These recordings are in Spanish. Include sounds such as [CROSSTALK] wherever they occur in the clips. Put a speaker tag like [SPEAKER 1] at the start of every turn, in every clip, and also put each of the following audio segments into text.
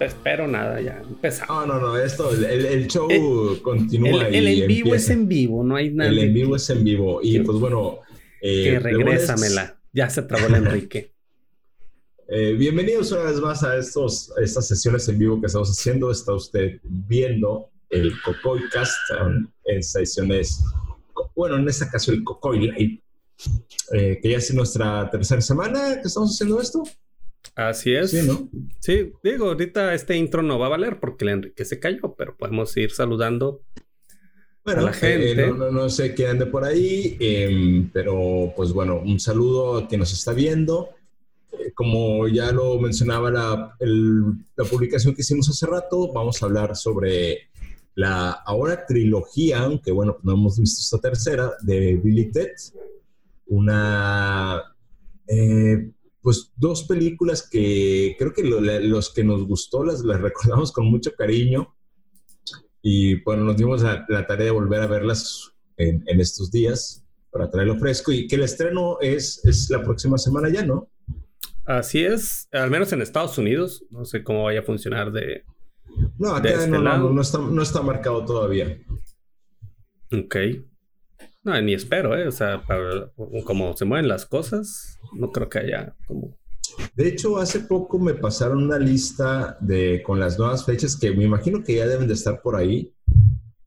[SPEAKER 1] espero nada, ya empezamos.
[SPEAKER 2] No, no, no, esto, el, show continúa.
[SPEAKER 1] El, el en vivo es en vivo, no hay nada.
[SPEAKER 2] El en vivo es en vivo. Y pues bueno.
[SPEAKER 1] Eh, que regrésamela. Ya se trabó el [LAUGHS] Enrique.
[SPEAKER 2] Eh, bienvenidos una vez más a estos, estas sesiones en vivo que estamos haciendo. Está usted viendo el Cocoy Cast en sesiones, bueno, en esta ocasión el Cocoy Live, eh, que ya es nuestra tercera semana que estamos haciendo esto.
[SPEAKER 1] Así es. Sí, ¿no? Sí, digo, ahorita este intro no va a valer porque el Enrique se cayó, pero podemos ir saludando
[SPEAKER 2] bueno, a la gente. Eh, no, sé quién ande por ahí, em, pero pues bueno, un saludo a quien nos está viendo. Eh, como ya lo mencionaba la, la publicación que hicimos hace rato, vamos a hablar sobre la ahora trilogía, aunque bueno, no hemos visto esta tercera, de Billy Ted. Una eh, pues dos películas que creo que los que nos gustó las, las recordamos con mucho cariño y bueno, nos dimos la, tarea de volver a verlas en, estos días para traerlo fresco y que el estreno es, es la próxima semana ya, ¿no?
[SPEAKER 1] Así es, al menos en Estados Unidos, no sé cómo vaya a funcionar de...
[SPEAKER 2] No, acá este no, no, no, está, no está marcado todavía.
[SPEAKER 1] Ok. No, ni espero, ¿eh? O sea, como se mueven las cosas, no creo que haya como...
[SPEAKER 2] De hecho, hace poco me pasaron una lista de, con las nuevas fechas que me imagino que ya deben de estar por ahí,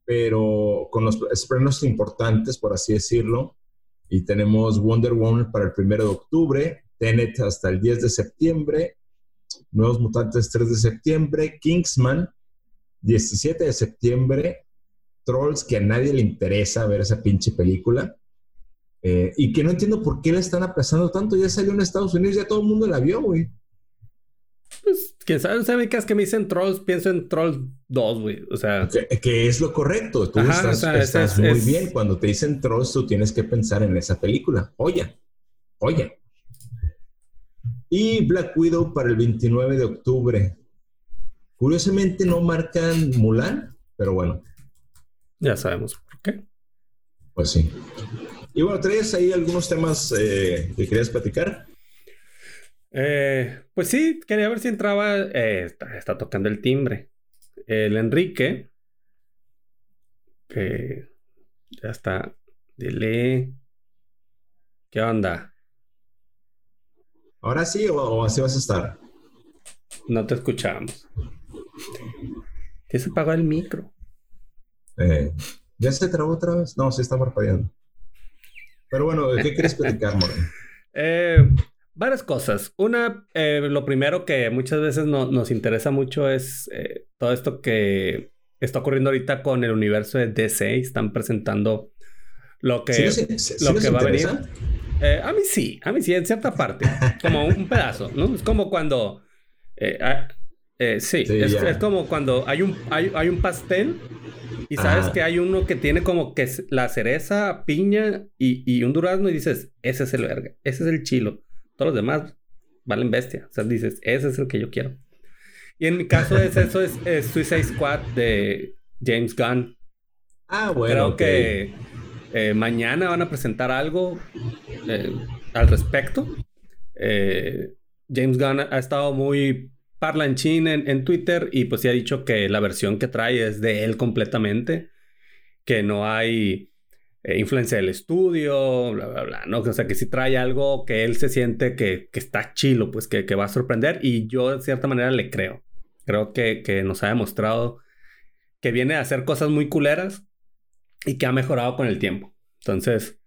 [SPEAKER 2] pero con los estrenos importantes, por así decirlo. Y tenemos Wonder Woman para el primero de octubre, Tenet hasta el 10 de septiembre, Nuevos Mutantes 3 de septiembre, Kingsman 17 de septiembre, Trolls, que a nadie le interesa ver esa pinche película. Eh, y que no entiendo por qué la están aplazando tanto. Ya salió en Estados Unidos, ya todo el mundo la vio, güey.
[SPEAKER 1] Pues, quién sabe, ¿sabe qué es que me dicen Trolls? Pienso en Trolls 2, güey. O sea...
[SPEAKER 2] Que, es lo correcto. Tú estás, muy bien. Cuando te dicen Trolls, tú tienes que pensar en esa película. Oye, oye. Y Black Widow para el 29 de octubre. Curiosamente no marcan Mulan, pero bueno.
[SPEAKER 1] Ya sabemos por qué.
[SPEAKER 2] Pues sí. Y bueno, ¿traes ahí algunos temas eh, que querías platicar?
[SPEAKER 1] Eh, pues sí, quería ver si entraba. Eh, está, tocando el timbre. El Enrique. Que ya está. Dile. ¿Qué onda?
[SPEAKER 2] ¿Ahora sí o, así vas a estar?
[SPEAKER 1] No te escuchamos. ¿Qué se apagó el micro?
[SPEAKER 2] Eh, ¿Ya se trabó otra vez? No, se está parpadeando. Pero bueno, ¿qué quieres platicar, Moreno? [LAUGHS]
[SPEAKER 1] Eh, varias cosas. Una, eh, lo primero que muchas veces nos interesa mucho es eh, todo esto que está ocurriendo ahorita con el universo de DC. Están presentando lo que, lo que va a venir. a mí sí, a mí sí, en cierta parte. Como un, pedazo, ¿no? Es como cuando... Ah, sí, es, como cuando hay un, hay, hay un pastel y sabes que hay uno que tiene como que la cereza, piña y, un durazno y dices, ese es el verga, ese es el chilo. Todos los demás valen bestia. O sea, dices, ese es el que yo quiero. Y en mi caso es eso, es, Suicide Squad de James Gunn.
[SPEAKER 2] Ah, bueno.
[SPEAKER 1] Creo que eh, mañana van a presentar algo eh, al respecto. Eh, James Gunn ha estado muy parlanchín en, en Twitter y pues sí ha dicho que la versión que trae es de él completamente, que no hay eh, influencia del estudio, bla, bla, bla, ¿no? O sea, que sí trae algo que él se siente que, está chilo, pues que, va a sorprender y yo de cierta manera le creo. Creo que, nos ha demostrado que viene a hacer cosas muy culeras y que ha mejorado con el tiempo. Entonces,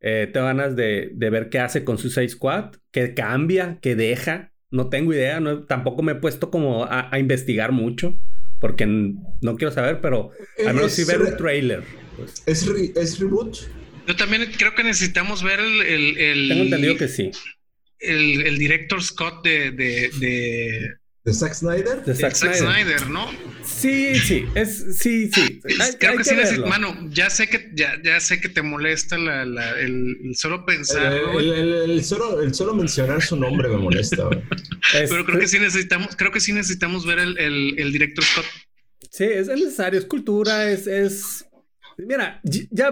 [SPEAKER 1] eh, tengo ganas de, ver qué hace con su 6 Squad, que cambia, que deja, no tengo idea, no, tampoco me he puesto como a, investigar mucho, porque no quiero saber, pero al menos sí ver un trailer.
[SPEAKER 2] Pues. ¿Es, reboot?
[SPEAKER 3] Yo también creo que necesitamos ver el...
[SPEAKER 1] Tengo entendido que sí.
[SPEAKER 3] El, director Scott de,
[SPEAKER 2] ¿De Zack Snyder?
[SPEAKER 3] De Zack, Snyder. ¿no?
[SPEAKER 1] Sí, sí, es, sí, sí.
[SPEAKER 3] Creo que, sí mano, ya sé que, ya, ya sé que te molesta la, la, el, solo pensar.
[SPEAKER 2] El, el, solo, el solo mencionar su nombre me molesta.
[SPEAKER 3] Pero creo que sí necesitamos, creo que sí necesitamos ver el, el, director Scott.
[SPEAKER 1] Sí, es necesario, es cultura, es, es. Mira, ya.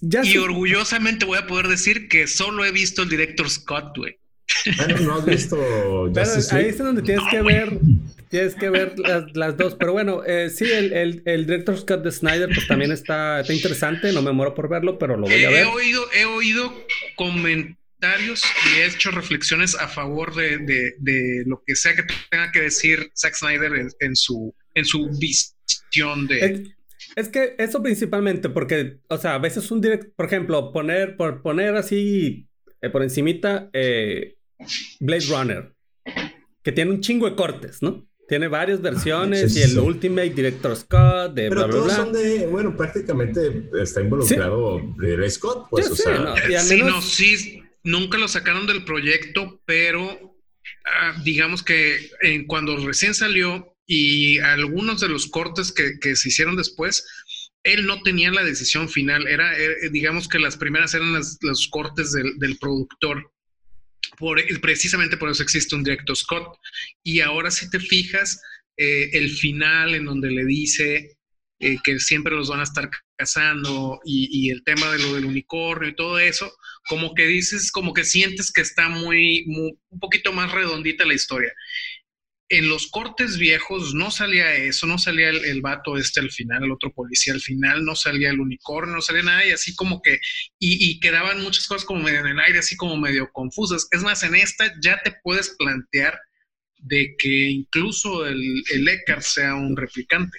[SPEAKER 3] ya y orgullosamente voy a poder decir que solo he visto el director Scott, güey.
[SPEAKER 2] Ah, no, has visto
[SPEAKER 1] ahí es donde tienes que ver, tienes que ver las, dos. Pero bueno, eh, sí, el, el, el Director's Cut de Snyder pues también está, está interesante. No me muero por verlo, pero lo voy a ver.
[SPEAKER 3] He oído, he oído comentarios y he hecho reflexiones a favor de, de, lo que sea que tenga que decir Zack Snyder en, su, en su visión de...
[SPEAKER 1] Es, que eso principalmente porque, o sea, a veces un director, por ejemplo, poner, por poner así eh, por encimita, eh, Blade Runner, que tiene un chingo de cortes, ¿no? Tiene varias versiones y el Ultimate Director Scott de
[SPEAKER 2] Pero todos son de, bueno, prácticamente está involucrado de Scott, pues, o sea.
[SPEAKER 3] No, sí, no, sí, nunca lo sacaron del proyecto, pero ah, digamos que cuando recién salió y algunos de los cortes que, que, se hicieron después, él no tenía la decisión final. Era, eh, digamos que las primeras eran los cortes del, del productor precisamente por eso existe un directo Scott. Y ahora si te fijas, eh, el final en donde le dice eh, que siempre los van a estar cazando y, el tema de lo del unicornio y todo eso, como que dices, como que sientes que está muy, un poquito más redondita la historia en los cortes viejos no salía eso, no salía el, vato este al final, el otro policía al final, no salía el unicornio, no salía nada y así como que, y, quedaban muchas cosas como medio en el aire, así como medio confusas. Es más, en esta ya te puedes plantear de que incluso el, el sea un replicante.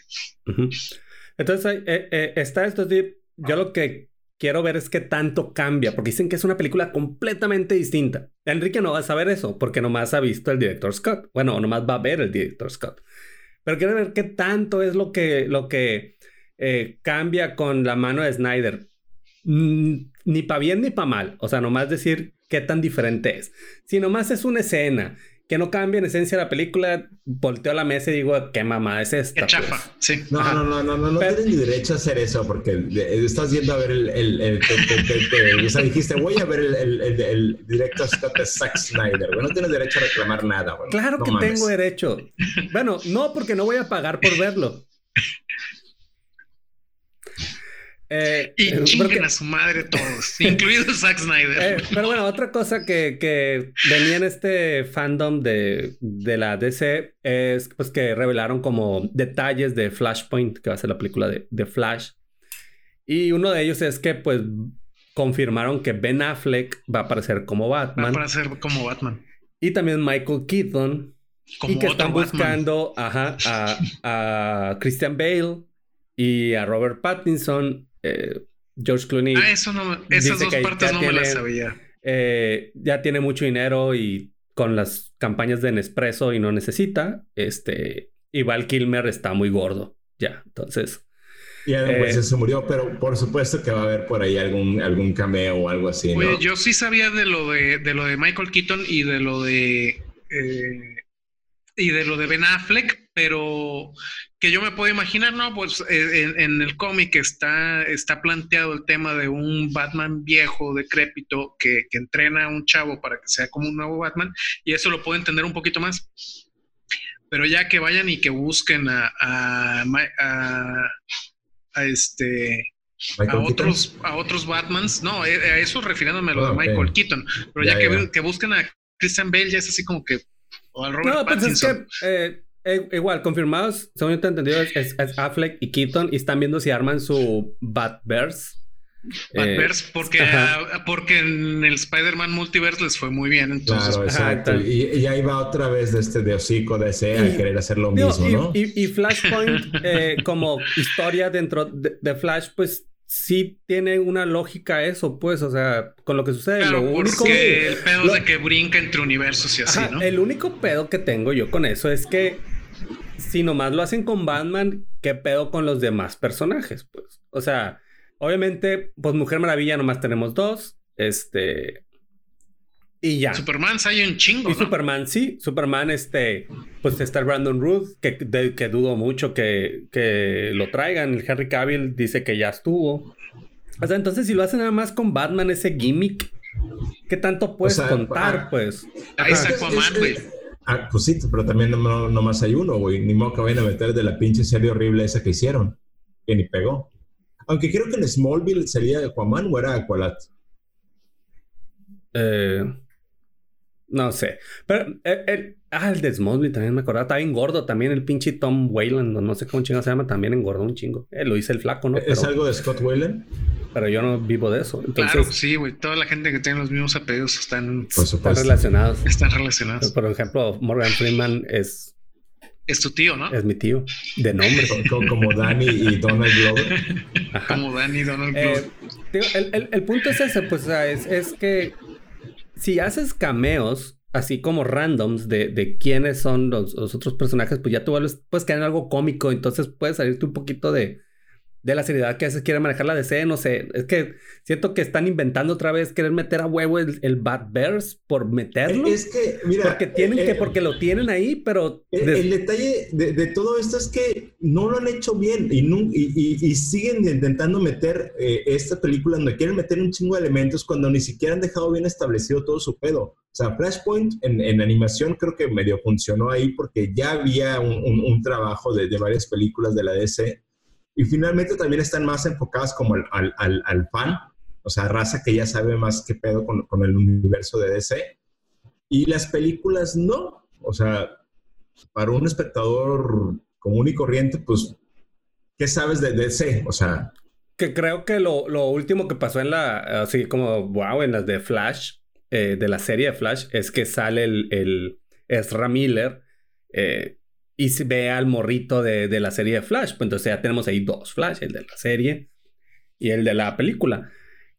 [SPEAKER 1] Entonces, eh, eh, está esto, yo lo que quiero ver es qué tanto cambia, porque dicen que es una película completamente distinta. Enrique no va a saber eso, porque nomás ha visto el director Scott. Bueno, nomás va a ver el director Scott. Pero quiero ver qué tanto es lo que, lo que eh, cambia con la mano de Snyder. Mm, ni para bien ni para mal. O sea, nomás decir qué tan diferente es. Si nomás es una escena que no cambia en esencia la película, volteo a la mesa y digo, ¿qué mamá es esta?
[SPEAKER 3] Qué chafa, pues? sí.
[SPEAKER 2] No, no, no, no, no, no tienes ni derecho a hacer eso porque estás yendo a ver el, el, el, o sea, dijiste, voy a ver el, el, el directo de Zack Snyder, güey, no tienes derecho a reclamar nada, güey.
[SPEAKER 1] Claro que tengo derecho. Bueno, no, porque no voy a pagar por verlo. [LAUGHS]
[SPEAKER 3] Eh, y eh, chinguen a su madre todos, [LAUGHS] incluido Zack Snyder.
[SPEAKER 1] Eh, pero bueno, otra cosa que, que, venía en este fandom de, de, la DC es pues que revelaron como detalles de Flashpoint, que va a ser la película de, de Flash. Y uno de ellos es que pues confirmaron que Ben Affleck va a aparecer como Batman. Va a
[SPEAKER 3] aparecer como Batman.
[SPEAKER 1] Y también Michael Keaton. y que están buscando ajá, a, a Christian Bale y a Robert Pattinson eh, George Clooney.
[SPEAKER 3] Ah, eso no, esas dos partes no me las sabía.
[SPEAKER 1] Eh, ya tiene mucho dinero y con las campañas de Nespresso y no necesita. Este, y Val Kilmer está muy gordo. Ya, entonces.
[SPEAKER 2] Ya después eh, se murió, pero por supuesto que va a haber por ahí algún, algún cameo o algo así. Oye,
[SPEAKER 3] yo sí sabía de lo de, de, lo de Michael Keaton y de lo de y de lo de Ben Affleck, pero que yo me puedo imaginar, ¿no? Pues eh, en, el cómic está, está planteado el tema de un Batman viejo, decrépito, que, que, entrena a un chavo para que sea como un nuevo Batman, y eso lo puedo entender un poquito más. Pero ya que vayan y que busquen a, a, a, este a otros, a otros Batmans, no, eh, a eso refiriéndome a lo de ah, Michael Keaton, pero ya, que, que busquen a Christian Bale ya es así como que no, pues es que
[SPEAKER 1] eh, eh, igual, confirmados, según yo te he entendido, es, Affleck y Keaton y están viendo si arman su Batverse.
[SPEAKER 3] Batverse, porque, porque en el Spider-Man Multiverse les fue muy bien. Entonces,
[SPEAKER 2] claro, exacto. y, ahí va otra vez de este de hocico de ese a querer hacer lo mismo, ¿no?
[SPEAKER 1] Y, Flashpoint, eh, como historia dentro de Flash, pues sí tiene una lógica eso, pues, o sea, con lo que sucede. lo único
[SPEAKER 3] que el pedo de que brinca entre universos y así, ¿no?
[SPEAKER 1] El único pedo que tengo yo con eso es que si nomás lo hacen con Batman, ¿qué pedo con los demás personajes? Pues, o sea, obviamente, pues Mujer Maravilla nomás tenemos dos, este, y ya.
[SPEAKER 3] Superman hay un chingo.
[SPEAKER 1] Y Superman, sí. Superman, este, pues está el Brandon Ruth, que, que dudo mucho que, que, lo traigan. El Henry Cavill dice que ya estuvo. O sea, entonces si lo hacen nada más con Batman, ese gimmick, ¿qué tanto puedes contar, pues?
[SPEAKER 3] Ahí está Aquaman, güey.
[SPEAKER 2] Ah, pues sí, pero también no, no más hay uno, güey. Ni modo que vayan a meter de la pinche serie horrible esa que hicieron. Que ni pegó. Aunque creo que en Smallville sería Aquaman o era Aqualat.
[SPEAKER 1] Eh, No sé. Pero el, ah, el de Smallville también me acordaba. Estaba bien gordo también. El pinche Tom Wayland, no sé cómo chingo se llama, también engordó un chingo. Eh, lo hice el flaco, ¿no?
[SPEAKER 2] ¿Es algo de Scott Wayland?
[SPEAKER 1] Pero yo no vivo de eso. Entonces,
[SPEAKER 3] claro, sí, güey. Toda la gente que tiene los mismos apellidos están,
[SPEAKER 1] están relacionados.
[SPEAKER 3] Están relacionados.
[SPEAKER 1] Por ejemplo, Morgan Freeman es
[SPEAKER 3] es tu tío, ¿no?
[SPEAKER 1] Es mi tío, de nombre.
[SPEAKER 2] como, como Danny y Donald Glover.
[SPEAKER 3] Como Danny y Donald Glover.
[SPEAKER 1] Eh, el, el, el, punto es ese, pues, o sea, es, es, que si haces cameos, así como randoms de, de quiénes son los, los, otros personajes, pues ya tú puedes caer en algo cómico, entonces puedes salirte un poquito de, de la seriedad que a veces quiere manejar la DC, no sé, es que siento que están inventando otra vez querer meter a huevo el, el Batverse por meterlo.
[SPEAKER 2] Es que, mira,
[SPEAKER 1] porque tienen eh, que, porque lo tienen ahí, pero...
[SPEAKER 2] El, el detalle de, de, todo esto es que no lo han hecho bien y, no, y, y, y siguen intentando meter eh, esta película donde quieren meter un chingo de elementos cuando ni siquiera han dejado bien establecido todo su pedo. O sea, Flashpoint en, en animación creo que medio funcionó ahí porque ya había un, un, un trabajo de, de varias películas de la DC y finalmente también están más enfocadas como al, al, al, fan, o sea, raza que ya sabe más qué pedo con, con, el universo de DC. Y las películas no, o sea, para un espectador común y corriente, pues, ¿qué sabes de DC? O sea...
[SPEAKER 1] Que creo que lo, lo último que pasó en la, así como, wow, en las de Flash, eh, de la serie de Flash, es que sale el, el Ezra Miller, eh, y se ve al morrito de, de, la serie de Flash. Pues entonces ya tenemos ahí dos Flash, el de la serie y el de la película.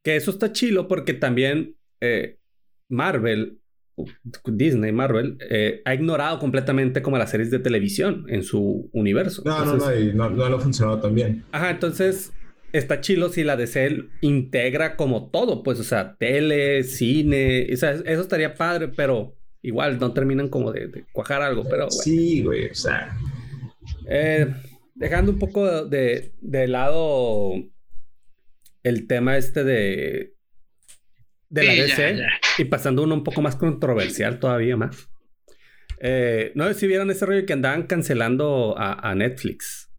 [SPEAKER 1] Que eso está chilo porque también eh, Marvel, Disney, Marvel, eh, ha ignorado completamente como las series de televisión en su universo.
[SPEAKER 2] No, entonces, no, no, no, no ha funcionado tan bien.
[SPEAKER 1] Ajá, entonces está chilo si la DC integra como todo, pues, o sea, tele, cine, o sea, eso estaría padre, pero igual no terminan como de, de cuajar algo, pero bueno.
[SPEAKER 2] Sí, güey, o sea.
[SPEAKER 1] Eh, dejando un poco de, de, lado el tema este de, de sí, la DC ya, ya. y pasando uno un poco más controversial todavía más. Eh, no sé si vieron ese rollo que andaban cancelando a, a Netflix.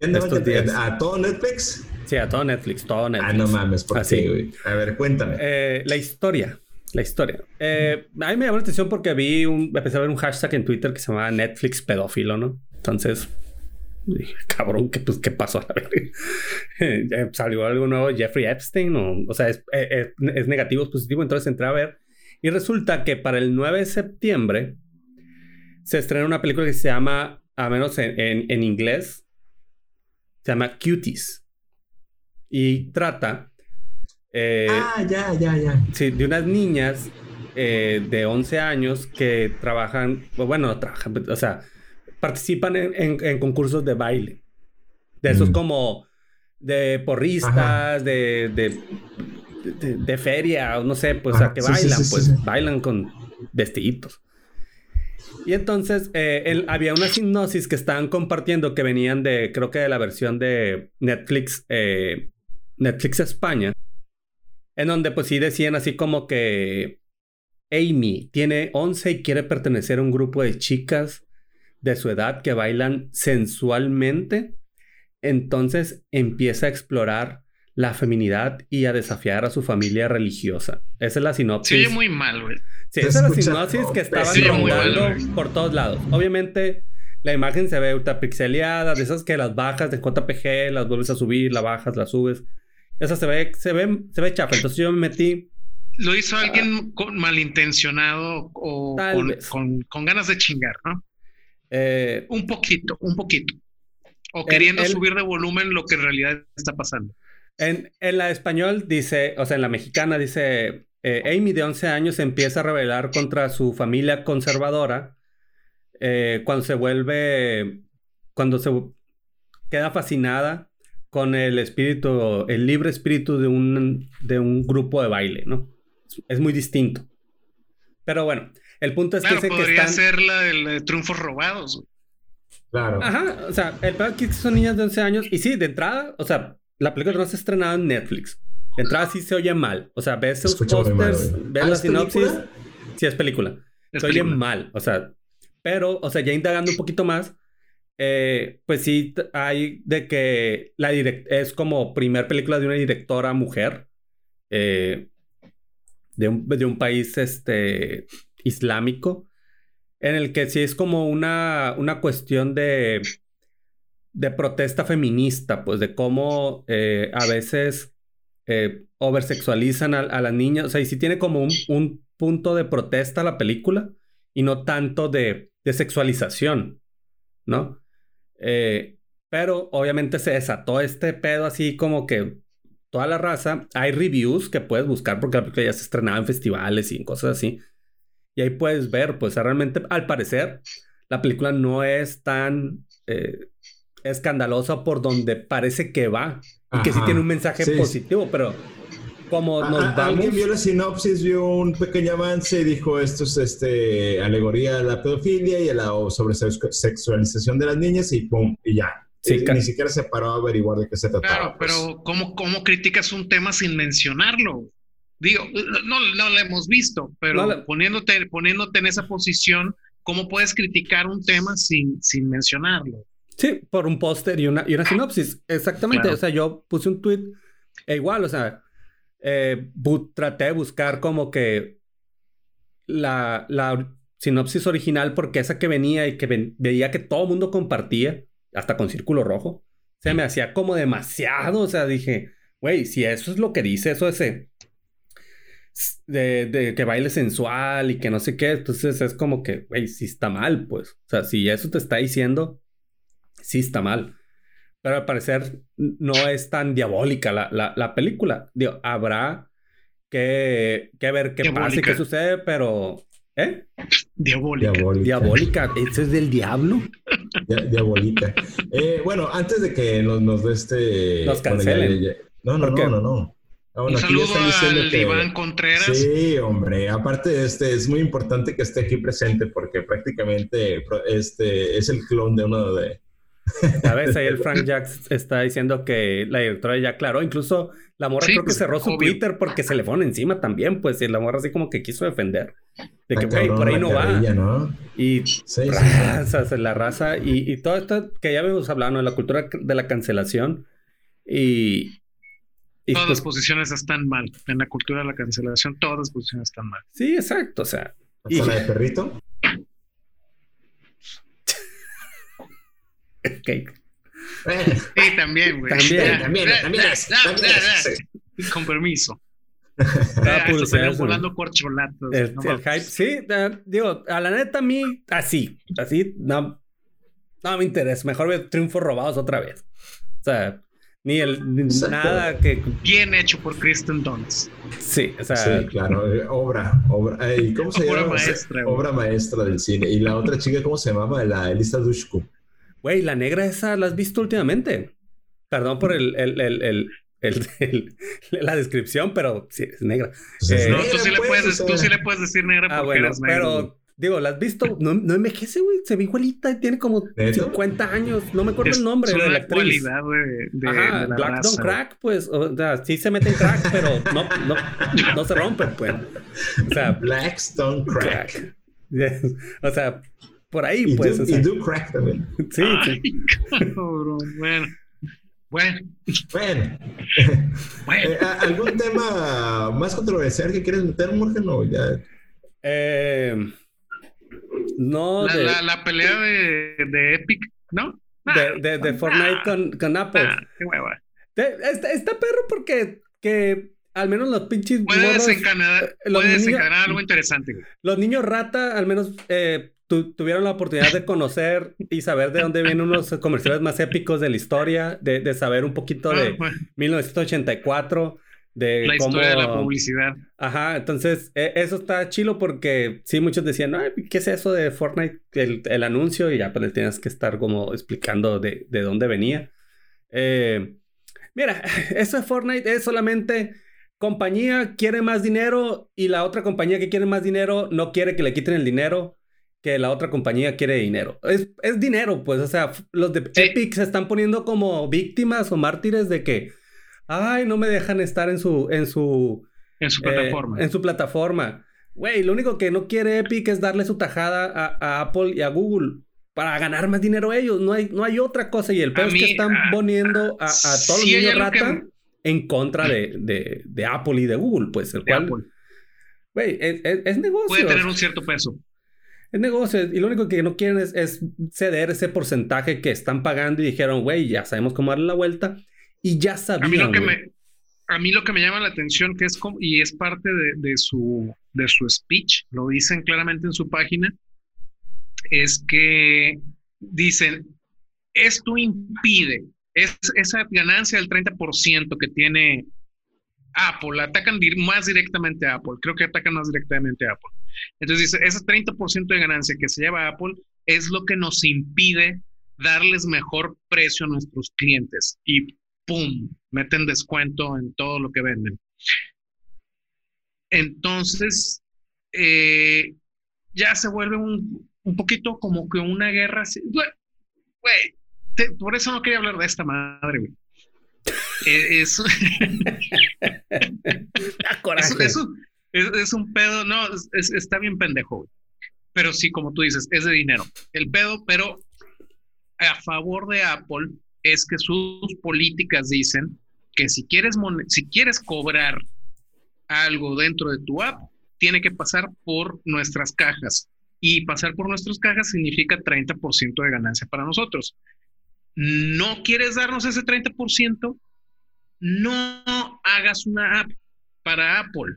[SPEAKER 2] Estos días. ¿A todo Netflix?
[SPEAKER 1] Sí, a todo Netflix, todo Netflix.
[SPEAKER 2] Ah, no mames, ¿por Así. qué, güey? A ver, cuéntame.
[SPEAKER 1] Eh, la historia la historia. Eh, a mí me llamó la atención porque vi un, empecé a ver un hashtag en Twitter que se llamaba Netflix pedófilo, ¿no? Entonces, dije, cabrón, ¿qué, pues, ¿qué pasó [LAUGHS] a verga? ¿Salió algo nuevo Jeffrey Epstein? O, o sea, es, es, es, negativo, es positivo. Entonces entré a ver. Y resulta que para el 9 de septiembre se estrena una película que se llama, a menos en, en, en inglés, se llama Cuties. Y trata
[SPEAKER 2] eh, ah, ya, ya, ya.
[SPEAKER 1] Sí, de unas niñas eh, de 11 años que trabajan, bueno, no trabajan, o sea, participan en, en, en concursos de baile. De esos mm. como de porristas, de, de, de, de, feria, no sé, pues, Ajá, o sea, que sí, bailan, sí, sí, pues, bailan con vestiditos. Y entonces eh, él, había una hipnosis que estaban compartiendo que venían de, creo que de la versión de Netflix, eh, Netflix España, en donde pues sí decían así como que Amy tiene 11 y quiere pertenecer a un grupo de chicas de su edad que bailan sensualmente. Entonces empieza a explorar la feminidad y a desafiar a su familia religiosa. Esa es la sinopsis.
[SPEAKER 3] Sí, muy mal, güey.
[SPEAKER 1] Sí, esa es la sinopsis que estaban sí, rondando por todos lados. Obviamente, la imagen se ve ultra pixeleada, de esas que las bajas de JPG, las vuelves a subir, las bajas, las subes. Esa se ve, se ve, se ve chafa. Entonces yo me metí.
[SPEAKER 3] Lo hizo alguien con, malintencionado o con, con, con, ganas de chingar, ¿no?
[SPEAKER 1] Eh,
[SPEAKER 3] un poquito, un poquito. O queriendo el, subir de volumen lo que en realidad está pasando.
[SPEAKER 1] En, en la español dice, o sea, en la mexicana dice, eh, Amy de 11 años empieza a rebelar contra su familia conservadora eh, cuando se vuelve, cuando se queda fascinada con el espíritu, el libre espíritu de un, de un grupo de baile, ¿no? Es muy distinto. Pero bueno, el punto es
[SPEAKER 3] claro,
[SPEAKER 1] que,
[SPEAKER 3] podría
[SPEAKER 1] que están...
[SPEAKER 3] ser la de triunfos robados.
[SPEAKER 2] Claro.
[SPEAKER 1] Ajá, o sea, el peor que son niñas de 11 años. Y sí, de entrada, o sea, la película no se ha estrenado en Netflix. De entrada sí se oye mal. O sea, ves sus pósters, ves ¿Ah, la sinopsis. Película? Sí, es película. Es se película. oye mal. O sea, pero, o sea, ya indagando un poquito más, eh, pues sí hay de que la es como primer película de una directora mujer eh, de, un, de un país este islámico, en el que sí es como una, una cuestión de, de protesta feminista, pues de cómo eh, a veces oversexualizan a, las niñas, o sea, y sí tiene como un, punto de protesta la película y no tanto de, de sexualización, ¿no? Eh, pero obviamente se desató este pedo así como que toda la raza. Hay reviews que puedes buscar porque la película ya se estrenaba en festivales y en cosas así. Y ahí puedes ver, pues realmente, al parecer, la película no es tan eh, escandalosa por donde parece que va. Y que sí tiene un mensaje positivo, pero como nos vamos...
[SPEAKER 2] Alguien vio la sinopsis, vio un pequeño avance y dijo esto es este, alegoría a la pedofilia y a la sobresexualización de las niñas y pum, y ya. Sí, ni siquiera se paró a averiguar de qué se trataba.
[SPEAKER 3] Claro, pues. pero ¿cómo, ¿cómo criticas un tema sin mencionarlo? Digo, no, no lo hemos visto, pero poniéndote, poniéndote en esa posición, ¿cómo puedes criticar un tema sin, sin mencionarlo?
[SPEAKER 1] Sí, por un póster y una, y una sinopsis. Exactamente. O sea, yo puse un tweet e igual, o sea, eh, traté de buscar como que la, la sinopsis original, porque esa que venía y que veía que todo el mundo compartía, hasta con círculo rojo, se me hacía como demasiado. O sea, dije, güey, si eso es lo que dice, eso ese de, que baile sensual y que no sé qué. Entonces es como que, güey, sí está mal, pues. O sea, si eso te está diciendo, sí está mal. Pero al parecer no es tan diabólica la, la, película. Digo, habrá que, que ver qué pasa y qué sucede, pero. ¿Eh?
[SPEAKER 3] Diabólica.
[SPEAKER 1] Diabólica. ¿Eso es del diablo?
[SPEAKER 2] diabólica. Eh, bueno, antes de que nos, nos dé este.
[SPEAKER 1] Nos cancelen.
[SPEAKER 2] no, no, no, no, no.
[SPEAKER 3] Ah, un saludo al Iván Contreras.
[SPEAKER 2] Sí, hombre. Aparte, este es muy importante que esté aquí presente porque prácticamente este es el clon de uno de.
[SPEAKER 1] A veces ahí el Frank Jacks está diciendo que la directora ya aclaró. Incluso la morra creo que pues, cerró su Twitter porque se le fueron encima también, pues, y la morra así como que quiso defender. De que, güey, por ahí no va. Y sí, la raza y, y todo esto que ya habíamos hablado, de la cultura de la cancelación. Y,
[SPEAKER 3] todas las pues posiciones están mal. En la cultura de la cancelación, todas las posiciones están mal.
[SPEAKER 1] Sí, exacto. O sea.
[SPEAKER 2] ¿Y la de perrito?
[SPEAKER 1] Ok. [LAUGHS]
[SPEAKER 3] Sí, también, güey.
[SPEAKER 1] También,
[SPEAKER 2] también, también,
[SPEAKER 3] Con permiso. Ah, volando corcholatos.
[SPEAKER 1] El, el hype, sí, digo, a la neta a mí, así, así, no, no me interesa. Mejor ver triunfos robados otra vez. O sea, ni el nada que.
[SPEAKER 3] Bien hecho por Kristen Dunst.
[SPEAKER 1] Sí, o sea.
[SPEAKER 2] Sí, claro, eh, obra, obra. ¿Cómo se obra Maestra, obra maestra del cine. Y la otra chica, ¿cómo se llamaba? La Elisa Dushku.
[SPEAKER 1] Güey, la negra esa, ¿la has visto últimamente? Perdón por el, el, el, el la descripción, pero sí, es negra.
[SPEAKER 3] Pues eh, no, tú sí, le pues, puedes, tú sí le puedes decir negra ah, porque eres
[SPEAKER 1] Pero Digo, ¿la has visto? No, no envejece, güey. Se ve igualita y tiene como 50 años. No me acuerdo el nombre
[SPEAKER 3] de la actriz. de, de,
[SPEAKER 1] Ajá, Black Don't Crack, pues. O sea, sí se mete en crack, pero no, no, no se rompe, pues. O sea,
[SPEAKER 2] Black Stone Crack. [LAUGHS]
[SPEAKER 1] o sea, por ahí, pues.
[SPEAKER 2] y do crack también. [LAUGHS]
[SPEAKER 1] Sí, sí.
[SPEAKER 3] Cabrón, bueno. Bueno.
[SPEAKER 2] Bueno. [LAUGHS] bueno. Eh, ¿Algún tema más controversial que quieres meter, Morgan? No, ya.
[SPEAKER 1] Eh. No,
[SPEAKER 3] la, la, pelea de, de, Epic, ¿no?
[SPEAKER 1] de, de, Fortnite con, con, Apple. qué hueva. Está, perro porque que al menos los pinches.
[SPEAKER 3] Puede morros, desencadenar, puede algo interesante.
[SPEAKER 1] Los niños rata, al menos eh, tuvieron la oportunidad de conocer y saber de dónde vienen unos comerciales más épicos de la historia, de, de saber un poquito ah, de 1984 de
[SPEAKER 3] la historia de la publicidad.
[SPEAKER 1] Ajá, entonces e, eso está chilo porque sí, muchos decían, ¿qué es eso de Fortnite? El, anuncio y ya pues le tienes que estar como explicando de, de dónde venía. Eh, mira, [LAUGHS] eso de Fortnite es solamente compañía quiere más dinero y la otra compañía que quiere más dinero no quiere que le quiten el dinero que la otra compañía quiere dinero. Es, es dinero, pues, o sea, los de Epic se están poniendo como víctimas o mártires de que ay, no me dejan estar en su, en su,
[SPEAKER 3] en su plataforma.
[SPEAKER 1] Eh, en su plataforma. Güey, lo único que no quiere Epic es darle su tajada a, Apple y a Google para ganar más dinero ellos. No hay, no hay otra cosa. Y el peor es que están ah, poniendo a, todos los niños rata en contra de, [CLEARS THROAT] de, de, Apple y de Google, pues, el cual. Güey, es, negocio.
[SPEAKER 3] Puede tener un cierto peso.
[SPEAKER 1] Es negocio. Y lo único que no quieren es, ceder ese porcentaje que están pagando y dijeron, güey, ya sabemos cómo darle la vuelta. Y ya sabían.
[SPEAKER 3] A mí lo que, me, a mí lo que me llama la atención, que es como, y es parte de, su, de su speech, lo dicen claramente en su página, es que dicen, esto impide es, esa ganancia del 30% que tiene Apple, atacan más directamente a Apple, creo que atacan más directamente a Apple. Entonces dice, ese 30% de ganancia que se lleva Apple es lo que nos impide darles mejor precio a nuestros clientes y ¡pum! meten descuento en todo lo que venden. Entonces, eh, ya se vuelve un, un, poquito como que una guerra. Güey, por eso no quería hablar de esta madre, güey. Eh, [LAUGHS] es, es, un pedo, no, está bien pendejo, güey. Pero sí, como tú dices, es de dinero. El pedo, pero a favor de Apple es que sus políticas dicen que si quieres, si quieres cobrar algo dentro de tu app, tiene que pasar por nuestras cajas. Y pasar por nuestras cajas significa 30% de ganancia para nosotros no quieres darnos ese 30%, no hagas una app para Apple.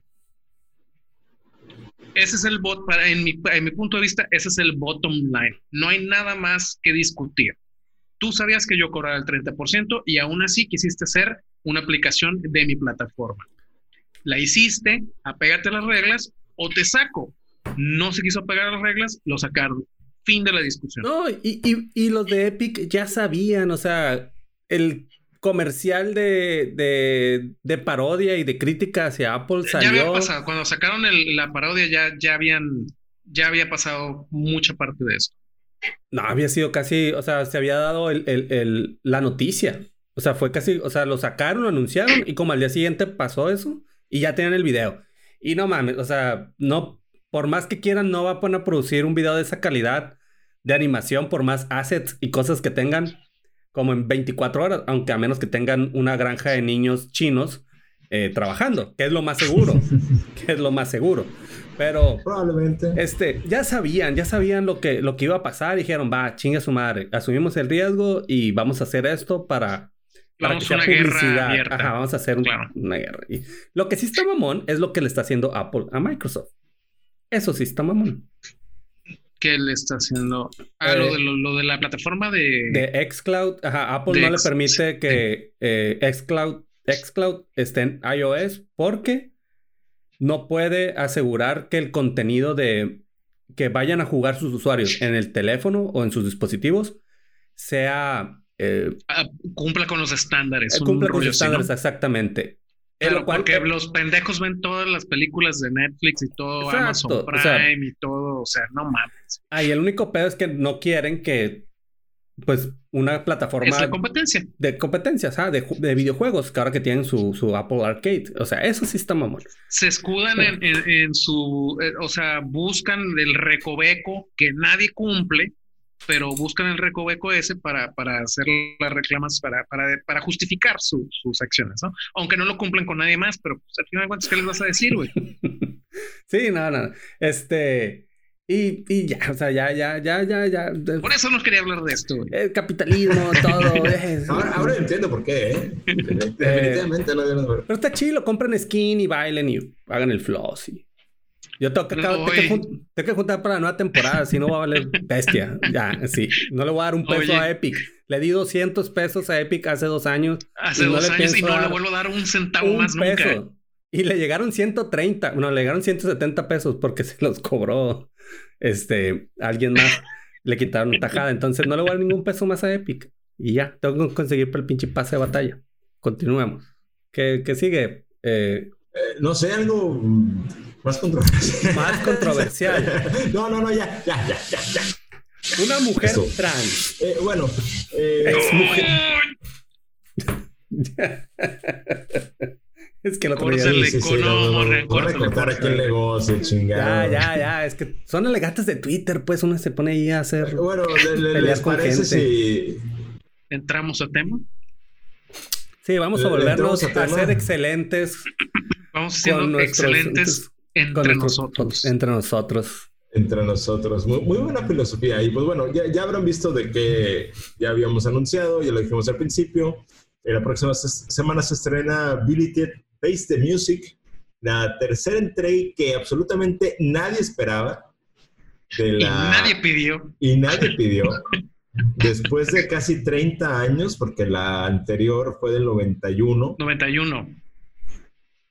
[SPEAKER 3] Ese es el bot, para, en, mi, punto de vista, ese es el bottom line. No hay nada más que discutir. Tú sabías que yo cobraba el 30% y aún así quisiste hacer una aplicación de mi plataforma. La hiciste, apégate a las reglas o te saco. No se quiso apegar a las reglas, lo sacaron. Fin de la discusión.
[SPEAKER 1] No, y, los de Epic ya sabían, o sea, el comercial de, de, parodia y de crítica hacia Apple salió.
[SPEAKER 3] Ya había pasado, cuando sacaron la parodia ya, ya habían, ya había pasado mucha parte de eso.
[SPEAKER 1] No, había sido casi, o sea, se había dado el, la noticia. O sea, fue casi, o sea, lo sacaron, lo anunciaron y como al día siguiente pasó eso y ya tenían el video. Y no mames, o sea, no, por más que quieran, no va a poner a producir un video de esa calidad de animación, por más assets y cosas que tengan, como en 24 horas, aunque a menos que tengan una granja de niños chinos eh, trabajando, que es lo más seguro, [LAUGHS] que es lo más seguro. Pero
[SPEAKER 2] probablemente
[SPEAKER 1] este ya sabían, ya sabían lo que lo que iba a pasar, dijeron, "Va, chinga su madre, asumimos el riesgo y vamos a hacer esto para
[SPEAKER 3] para que sea publicidad.
[SPEAKER 1] Ajá, vamos a hacer una guerra. Y lo que sí está mamón es lo que le está haciendo Apple a Microsoft. Eso sí está mamón.
[SPEAKER 3] ¿Qué le está haciendo? Ah, lo, eh, de, lo, de la plataforma de...
[SPEAKER 1] De Xcloud. Ajá, Apple no le permite que eh, Xcloud, Xcloud esté en iOS porque no puede asegurar que el contenido de que vayan a jugar sus usuarios en el teléfono o en sus dispositivos sea...
[SPEAKER 3] Eh, ah, cumpla con los estándares.
[SPEAKER 1] cumpla con los estándares, exactamente.
[SPEAKER 3] Pero porque los pendejos ven todas las películas de Netflix y todo Amazon Prime y todo, o sea, no mames.
[SPEAKER 1] Ah, y el único pedo es que no quieren que, pues, una plataforma...
[SPEAKER 3] de competencia.
[SPEAKER 1] De competencia, ¿sabes? De, de, videojuegos, que ahora que tienen su, su, Apple Arcade. O sea, eso sí está mamón.
[SPEAKER 3] Se escudan en, en, su... Eh, o sea, buscan el recoveco que nadie cumple pero buscan el recoveco ese para, para hacer las reclamas, para, para, para justificar sus acciones, ¿no? Aunque no lo cumplen con nadie más, pero pues, al final de cuentas, ¿qué les vas a decir, güey? [LAUGHS]
[SPEAKER 1] sí, no, no. Este. Y, y, ya, o sea, ya, ya, ya, ya, ya.
[SPEAKER 3] Por eso no quería hablar de esto, güey.
[SPEAKER 1] El capitalismo, [LAUGHS] todo.
[SPEAKER 2] ahora, ahora, entiendo por qué, ¿eh? [LAUGHS] Definitivamente no
[SPEAKER 1] Pero está chido, compren skin y bailen y hagan el floss y yo tengo que, tengo, que, juntar para la nueva temporada, si no va a valer bestia. Ya, sí. No le voy a dar un peso a Epic. Le di 200 pesos a Epic hace dos años.
[SPEAKER 3] Hace dos años y no le vuelvo a dar un centavo más nunca.
[SPEAKER 1] Y le llegaron 130, bueno, le llegaron 170 pesos porque [LAUGHS] se los cobró este, alguien más. le quitaron tajada. Entonces no le voy a dar ningún peso más a Epic. Y ya, tengo que conseguir para el pinche pase de batalla. Continuemos. ¿Qué, qué sigue?
[SPEAKER 2] Eh, eh, no sé, algo más controversial. [LAUGHS]
[SPEAKER 1] Más controversial.
[SPEAKER 2] no, no, no, ya, ya, ya, ya, ya.
[SPEAKER 1] Una mujer trans.
[SPEAKER 2] Eh, bueno. Eh,
[SPEAKER 1] Ex mujer. [LAUGHS] es que lo otro
[SPEAKER 2] día... Sí, sí, sí, no, no, no, a recortar aquí el negocio, chingado.
[SPEAKER 1] Ya, ya, ya. Es que son alegatas de Twitter, pues uno se pone ahí a hacer...
[SPEAKER 2] Bueno, ¿les parece si...
[SPEAKER 3] ¿Entramos a tema?
[SPEAKER 1] Sí, vamos a volvernos a, a ser excelentes.
[SPEAKER 3] Vamos siendo excelentes Entre nosotros.
[SPEAKER 1] Entre nosotros.
[SPEAKER 2] Entre nosotros. Muy, buena filosofía. Y pues bueno, ya, ya, habrán visto de que ya habíamos anunciado, ya lo dijimos al principio. En la próxima semana se estrena Billy Ted Face the Music, la tercera entrega que absolutamente nadie esperaba.
[SPEAKER 3] y nadie pidió.
[SPEAKER 2] Y nadie pidió. Después de casi 30 años, porque la anterior fue del 91.
[SPEAKER 3] 91.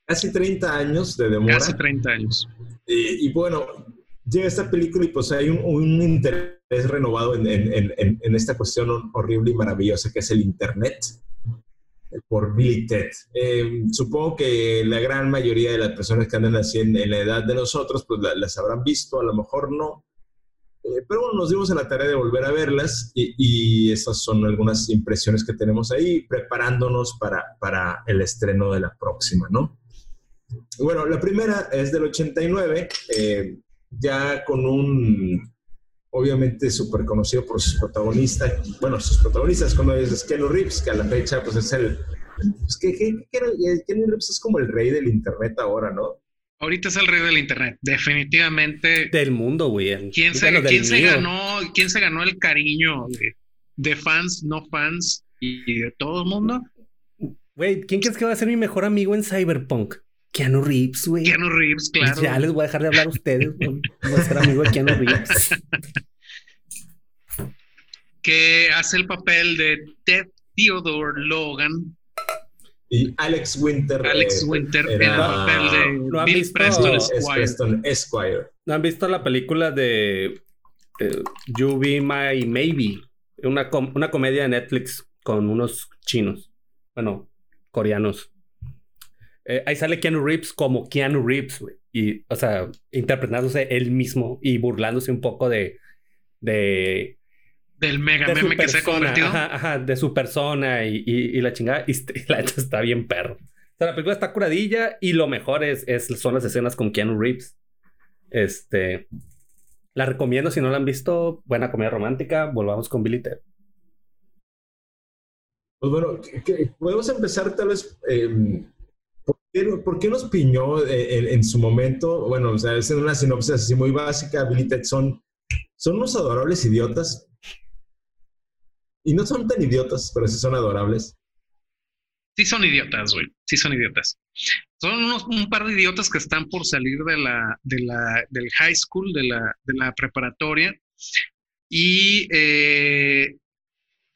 [SPEAKER 2] Casi 30 años de demora.
[SPEAKER 3] Casi 30 años.
[SPEAKER 2] Y, bueno, llega esta película y pues hay un, interés renovado en, en, esta cuestión horrible y maravillosa que es el Internet por Billy Ted. Eh, supongo que la gran mayoría de las personas que andan así en, la edad de nosotros, pues las habrán visto, a lo mejor no. Eh, pero bueno, nos dimos a la tarea de volver a verlas y, y, esas son algunas impresiones que tenemos ahí, preparándonos para, para el estreno de la próxima, ¿no? Bueno, la primera es del 89, eh, ya con un, obviamente súper conocido por sus protagonistas, bueno, sus protagonistas, como es Keanu Reeves, que a la fecha pues es el, pues, que, que, Reeves es como el rey del internet ahora, ¿no?
[SPEAKER 3] Ahorita es el rey del internet, definitivamente.
[SPEAKER 1] Del mundo, güey.
[SPEAKER 3] ¿Quién, se, ¿quién se, ganó, ¿Quién se ganó el cariño de, fans, no fans y de todo el mundo?
[SPEAKER 1] Güey, ¿quién crees que va a ser mi mejor amigo en Cyberpunk? Keanu Reeves, güey.
[SPEAKER 3] Keanu Reeves, claro.
[SPEAKER 1] Ya les voy a dejar de hablar a ustedes. [LAUGHS] Voy a ser amigo de Keanu Reeves.
[SPEAKER 3] que hace el papel de Ted Theodore Logan
[SPEAKER 2] y Alex Winter.
[SPEAKER 3] Alex eh, Winter era, el papel de ¿no Bill
[SPEAKER 2] Preston Esquire.
[SPEAKER 1] ¿No han visto la película de eh, You Be My Maybe? Una, una comedia de Netflix con unos chinos. Bueno, coreanos. Eh, ahí sale Keanu Reeves como Keanu Reeves, güey. Y, o sea, interpretándose él mismo y burlándose un poco de, de
[SPEAKER 3] del mega meme que se ha convertido.
[SPEAKER 1] Ajá, de su persona y, y, la chingada. Y, [LAUGHS] la hecha está bien perro. O sea, la película está curadilla y lo mejor es, es, son las escenas con Keanu Reeves. Este. La recomiendo si no la han visto. Buena comedia romántica. Volvamos con Billy Ted.
[SPEAKER 2] Pues bueno, podemos empezar tal vez. Em, ¿por, qué, nos piñó eh, en, su momento? Bueno, o sea, es una sinopsis así muy básica. Billy Ted son, son unos adorables idiotas y no son tan idiotas, pero sí son adorables.
[SPEAKER 3] Sí son idiotas, güey. Sí son idiotas. Son unos, un par de idiotas que están por salir de la, de la, del high school, de la, de la preparatoria. Y eh,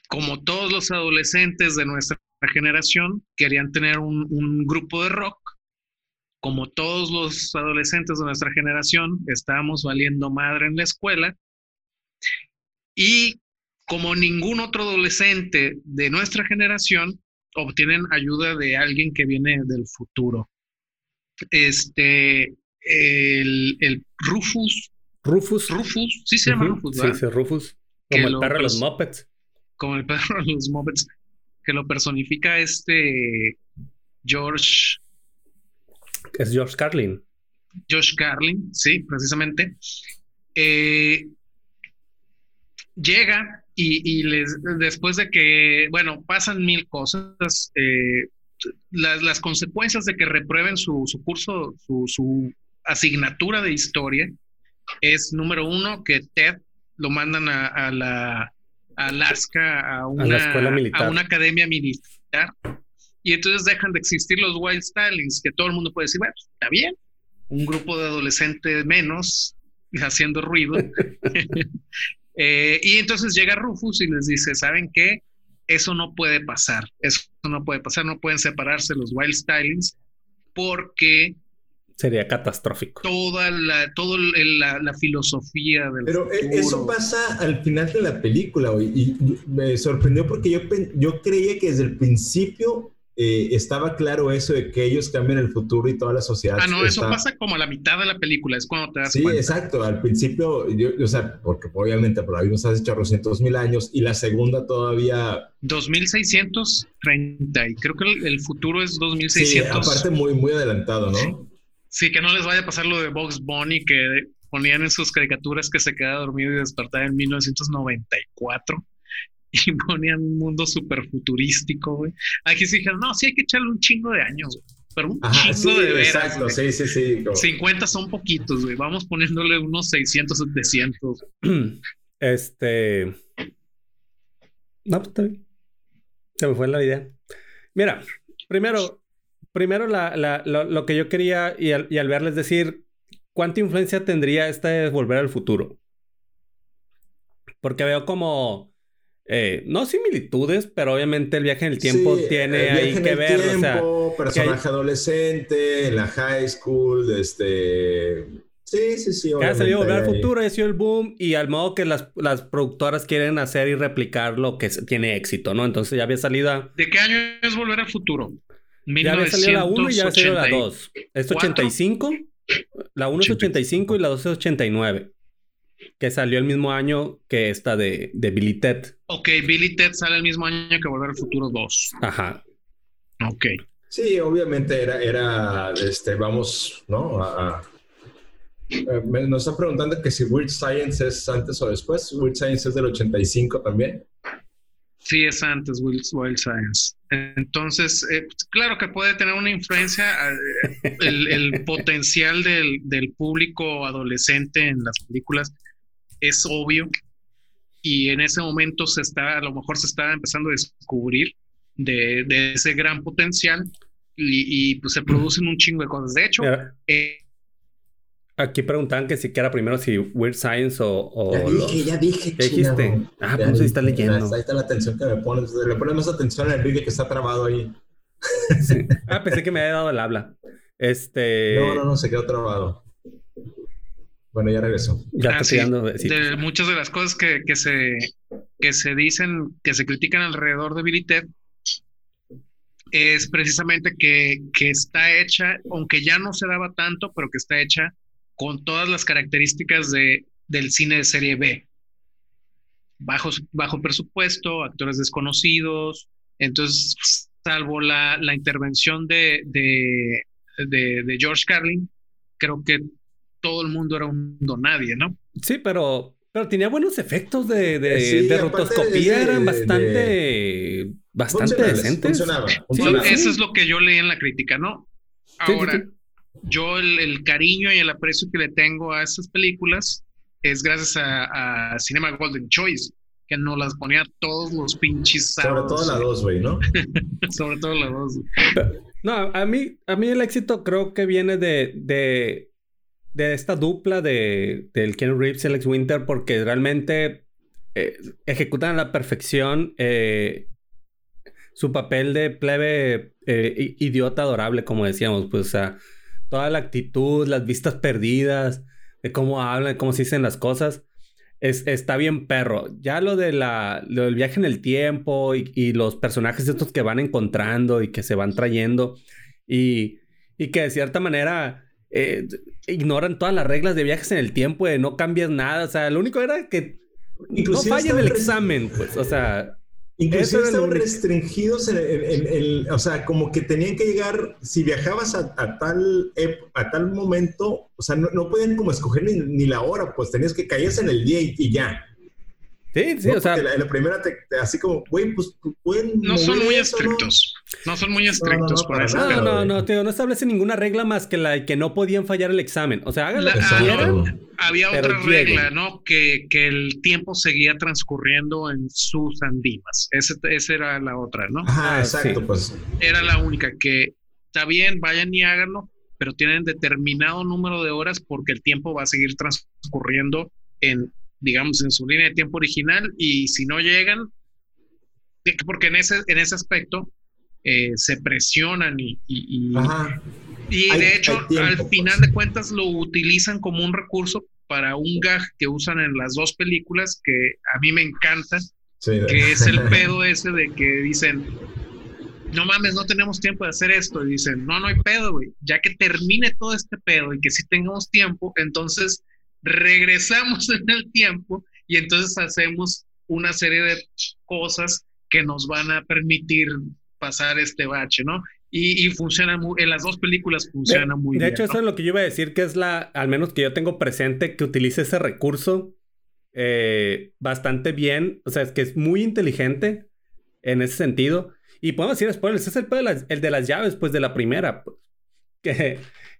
[SPEAKER 3] como todos los adolescentes de nuestra generación, querían tener un, un grupo de rock. Como todos los adolescentes de nuestra generación, estábamos valiendo madre en la escuela. Y como ningún otro adolescente de nuestra generación, obtienen ayuda de alguien que viene del futuro. Este, el, Rufus.
[SPEAKER 1] Rufus.
[SPEAKER 3] Rufus, sí se llama Rufus,
[SPEAKER 1] Sí, sí, Rufus. Como el perro de los Muppets.
[SPEAKER 3] Como el perro de los Muppets. Que lo personifica este George.
[SPEAKER 1] Es George Carlin.
[SPEAKER 3] George Carlin, sí, precisamente. Eh, llega y, les, después de que, bueno, pasan mil cosas, eh, las, consecuencias de que reprueben su, curso, su, asignatura de historia, es número uno, que Ted lo mandan a, la Alaska, a una, a, una academia militar, y entonces dejan de existir los Wild Stylings, que todo el mundo puede decir, bueno, está bien, un grupo de adolescentes menos [LAUGHS] haciendo ruido. [LAUGHS] Eh, y entonces llega Rufus y les dice, ¿saben qué? Eso no puede pasar, eso no puede pasar, no pueden separarse los Wild Stylings porque...
[SPEAKER 1] Sería catastrófico.
[SPEAKER 3] Toda la, toda la, filosofía del
[SPEAKER 2] Pero e, eso pasa al final de la película y, y me sorprendió porque yo, yo creía que desde el principio eh, estaba claro eso de que ellos cambian el futuro y toda la sociedad.
[SPEAKER 3] Ah, no, eso pasa como a la mitad de la película, es cuando te das
[SPEAKER 2] sí,
[SPEAKER 3] cuenta.
[SPEAKER 2] Sí, exacto. Al principio, yo, o sea, porque obviamente por ahí nos has hecho 200 mil años y la segunda todavía.
[SPEAKER 3] 2630, y creo que el, futuro es 2600.
[SPEAKER 2] Sí, aparte muy, muy adelantado, ¿no?
[SPEAKER 3] Sí, que no les vaya a pasar lo de Box Bunny que ponían en sus caricaturas que se queda dormido y despertaba en 1994 [LAUGHS] y ponían un mundo súper futurístico, güey. Aquí sí dijeron, no, sí hay que echarle un chingo de años, pero un
[SPEAKER 2] Ajá,
[SPEAKER 3] chingo
[SPEAKER 2] sí,
[SPEAKER 3] de veras.
[SPEAKER 2] exacto,
[SPEAKER 3] güey.
[SPEAKER 2] sí, sí, sí. como-
[SPEAKER 3] 50 son poquitos, güey. Vamos poniéndole unos 600, 700. [CLEARS THROAT]
[SPEAKER 1] Este. No, pues está bien. Se me fue la idea. Mira, primero, primero la, la- lo, lo que yo quería y al, y al verles decir, ¿cuánta influencia tendría esta de Volver al Futuro? Porque veo como, eh, no similitudes, pero obviamente el viaje en el tiempo
[SPEAKER 2] Sí,
[SPEAKER 1] tiene
[SPEAKER 2] el
[SPEAKER 1] ahí que
[SPEAKER 2] el
[SPEAKER 1] ver. o sea,
[SPEAKER 2] tiempo, personaje adolescente, en la high school, este... Sí, sí, sí.
[SPEAKER 1] ha salido Volver al
[SPEAKER 2] hay.
[SPEAKER 1] Futuro, ha sido el boom, y al modo que las, las productoras quieren hacer y replicar lo que tiene éxito, ¿no? Entonces ya había salido a-
[SPEAKER 3] ¿De qué año es Volver al Futuro?
[SPEAKER 1] Ya había salido la 1 y ya había salido la
[SPEAKER 3] 1980.
[SPEAKER 1] 2. Es
[SPEAKER 3] ¿Cuatro?
[SPEAKER 1] 85. La 1 es 85 y la 2 es 89. Que salió el mismo año que esta de, de Billy Ted.
[SPEAKER 3] Ok, Billy Ted sale el mismo año que Volver al Futuro 2.
[SPEAKER 1] Ajá.
[SPEAKER 3] Ok.
[SPEAKER 2] Sí, obviamente era, era, este, vamos, ¿no? A- a- eh, me- nos están preguntando que si Weird Science es antes o después. Weird Science es del 85 también.
[SPEAKER 3] Sí, es antes Wild, Wild Science. Entonces, eh, claro que puede tener una influencia eh, el, el [LAUGHS] potencial del, del público adolescente en las películas es obvio y en ese momento se está, a lo mejor se está empezando a descubrir de, de ese gran potencial y, y, pues se producen un chingo de cosas. De hecho, eh,
[SPEAKER 1] aquí preguntaban que si era primero si Weird Science o, o
[SPEAKER 2] ya
[SPEAKER 1] los-
[SPEAKER 2] dije, ya dije,
[SPEAKER 1] ¿Qué dijiste? Ah,
[SPEAKER 2] Ya
[SPEAKER 1] pues ahí está leyendo.
[SPEAKER 2] Ahí está la atención que me pones. Le pones más atención al vídeo que está trabado ahí.
[SPEAKER 1] Sí. Ah, pensé que me había dado el habla. Este.
[SPEAKER 2] No, no, no, se quedó trabado. Bueno, ya regresó.
[SPEAKER 1] Ya
[SPEAKER 3] Ah,
[SPEAKER 1] está
[SPEAKER 3] sí. de muchas de las cosas que, que se, que se dicen, que se critican alrededor de Billy Ted, es precisamente que, que está hecha, aunque ya no se daba tanto, pero que está hecha con todas las características de, del cine de serie B. Bajo, bajo presupuesto, actores desconocidos, entonces, salvo la, la intervención de, de, de, de George Carlin, creo que todo el mundo era un donadie, ¿no?
[SPEAKER 1] Sí, pero, pero tenía buenos efectos de, de,
[SPEAKER 2] Sí,
[SPEAKER 1] de
[SPEAKER 2] aparte
[SPEAKER 1] rotoscopía.
[SPEAKER 2] de-
[SPEAKER 1] eran
[SPEAKER 2] de-
[SPEAKER 1] bastante, bastante decentes.
[SPEAKER 2] Funcionaba.
[SPEAKER 1] Sí,
[SPEAKER 2] funcionaba.
[SPEAKER 1] sí.
[SPEAKER 3] Eso es lo que yo leí en la crítica, ¿no?
[SPEAKER 1] Sí, sí,
[SPEAKER 3] Ahora,
[SPEAKER 1] sí.
[SPEAKER 3] Yo el, el cariño y el aprecio que le tengo a esas películas es gracias a, a Cinema Golden Choice, que nos las ponía todos los pinches
[SPEAKER 2] Sobre
[SPEAKER 3] sábados.
[SPEAKER 2] todo la 2, güey, ¿no? [LAUGHS]
[SPEAKER 3] Sobre todo la dos.
[SPEAKER 1] No, a mí, a mí el éxito creo que viene de, de, de esta dupla de, del Ken Reeves y Alex Winter porque realmente eh, ejecutan a la perfección eh, su papel de plebe eh, idiota adorable, como decíamos, pues, o sea, toda la actitud, las vistas perdidas, de cómo hablan, cómo se dicen las cosas. Es, está bien perro. Ya lo, de la, lo del viaje en el tiempo y, y los personajes estos que van encontrando y que se van trayendo y, y que de cierta manera eh, ignoran todas las reglas de viajes en el tiempo, de no cambias nada. O sea, lo único era que
[SPEAKER 2] Inclusive
[SPEAKER 1] no fallen el examen, pues. O sea,
[SPEAKER 2] Inclusive estaban restringidos en, en- en- en- o sea, como que tenían que llegar, si viajabas a, a tal, a tal momento, o sea, no, no podían como escoger ni, ni la hora, pues tenías que caías en el día y, y ya.
[SPEAKER 1] Sí, sí,
[SPEAKER 2] ¿no?
[SPEAKER 1] o sea,
[SPEAKER 2] la, la primera, te, te- así como, güey, pues pueden.
[SPEAKER 3] No son muy
[SPEAKER 2] eso, ¿no?
[SPEAKER 3] estrictos. No, son muy
[SPEAKER 2] no,
[SPEAKER 3] estrictos
[SPEAKER 2] no,
[SPEAKER 3] ese
[SPEAKER 2] nada.
[SPEAKER 1] no, no, no, tío, no establece ninguna regla más que la de que no podían fallar el examen. O sea, hagan lo
[SPEAKER 3] La-
[SPEAKER 1] que quieran.
[SPEAKER 2] Exacto.
[SPEAKER 3] Había otra regla, ¿no? Que, que el tiempo seguía transcurriendo en sus andimas. Ese- Esa era la otra, ¿no?
[SPEAKER 1] Ah,
[SPEAKER 2] exacto,
[SPEAKER 1] sí.
[SPEAKER 2] pues.
[SPEAKER 3] era la única que está bien, vayan y háganlo, pero tienen determinado número de horas porque el tiempo va a seguir transcurriendo en, digamos, en su línea de tiempo original y si no llegan, porque en ese, en ese aspecto eh, se presionan y, y, y- y
[SPEAKER 2] Hay-
[SPEAKER 3] de hecho
[SPEAKER 2] tiempo,
[SPEAKER 3] al
[SPEAKER 2] pues.
[SPEAKER 3] final de cuentas lo utilizan como un recurso para un gag que usan en las dos películas que a mí me encanta
[SPEAKER 2] Sí.
[SPEAKER 3] que es el pedo ese de que dicen, no mames, no tenemos tiempo de hacer esto. Y dicen, no, no hay pedo, güey. Ya que termine todo este pedo y que sí tengamos tiempo, entonces regresamos [LAUGHS] en el tiempo y entonces hacemos una serie de cosas que nos van a permitir pasar este bache, ¿no? Y, y funciona muy, en las dos películas funciona
[SPEAKER 1] de,
[SPEAKER 3] muy
[SPEAKER 1] de
[SPEAKER 3] bien.
[SPEAKER 1] hecho,
[SPEAKER 3] ¿no?
[SPEAKER 1] eso es lo que yo iba a decir, que es la, al menos que yo tengo presente, que utilice ese recurso eh, bastante bien. O sea, es que es muy inteligente en ese sentido. Y podemos decir spoilers, es el, de el de las llaves, pues de la primera. pues. [LAUGHS] que,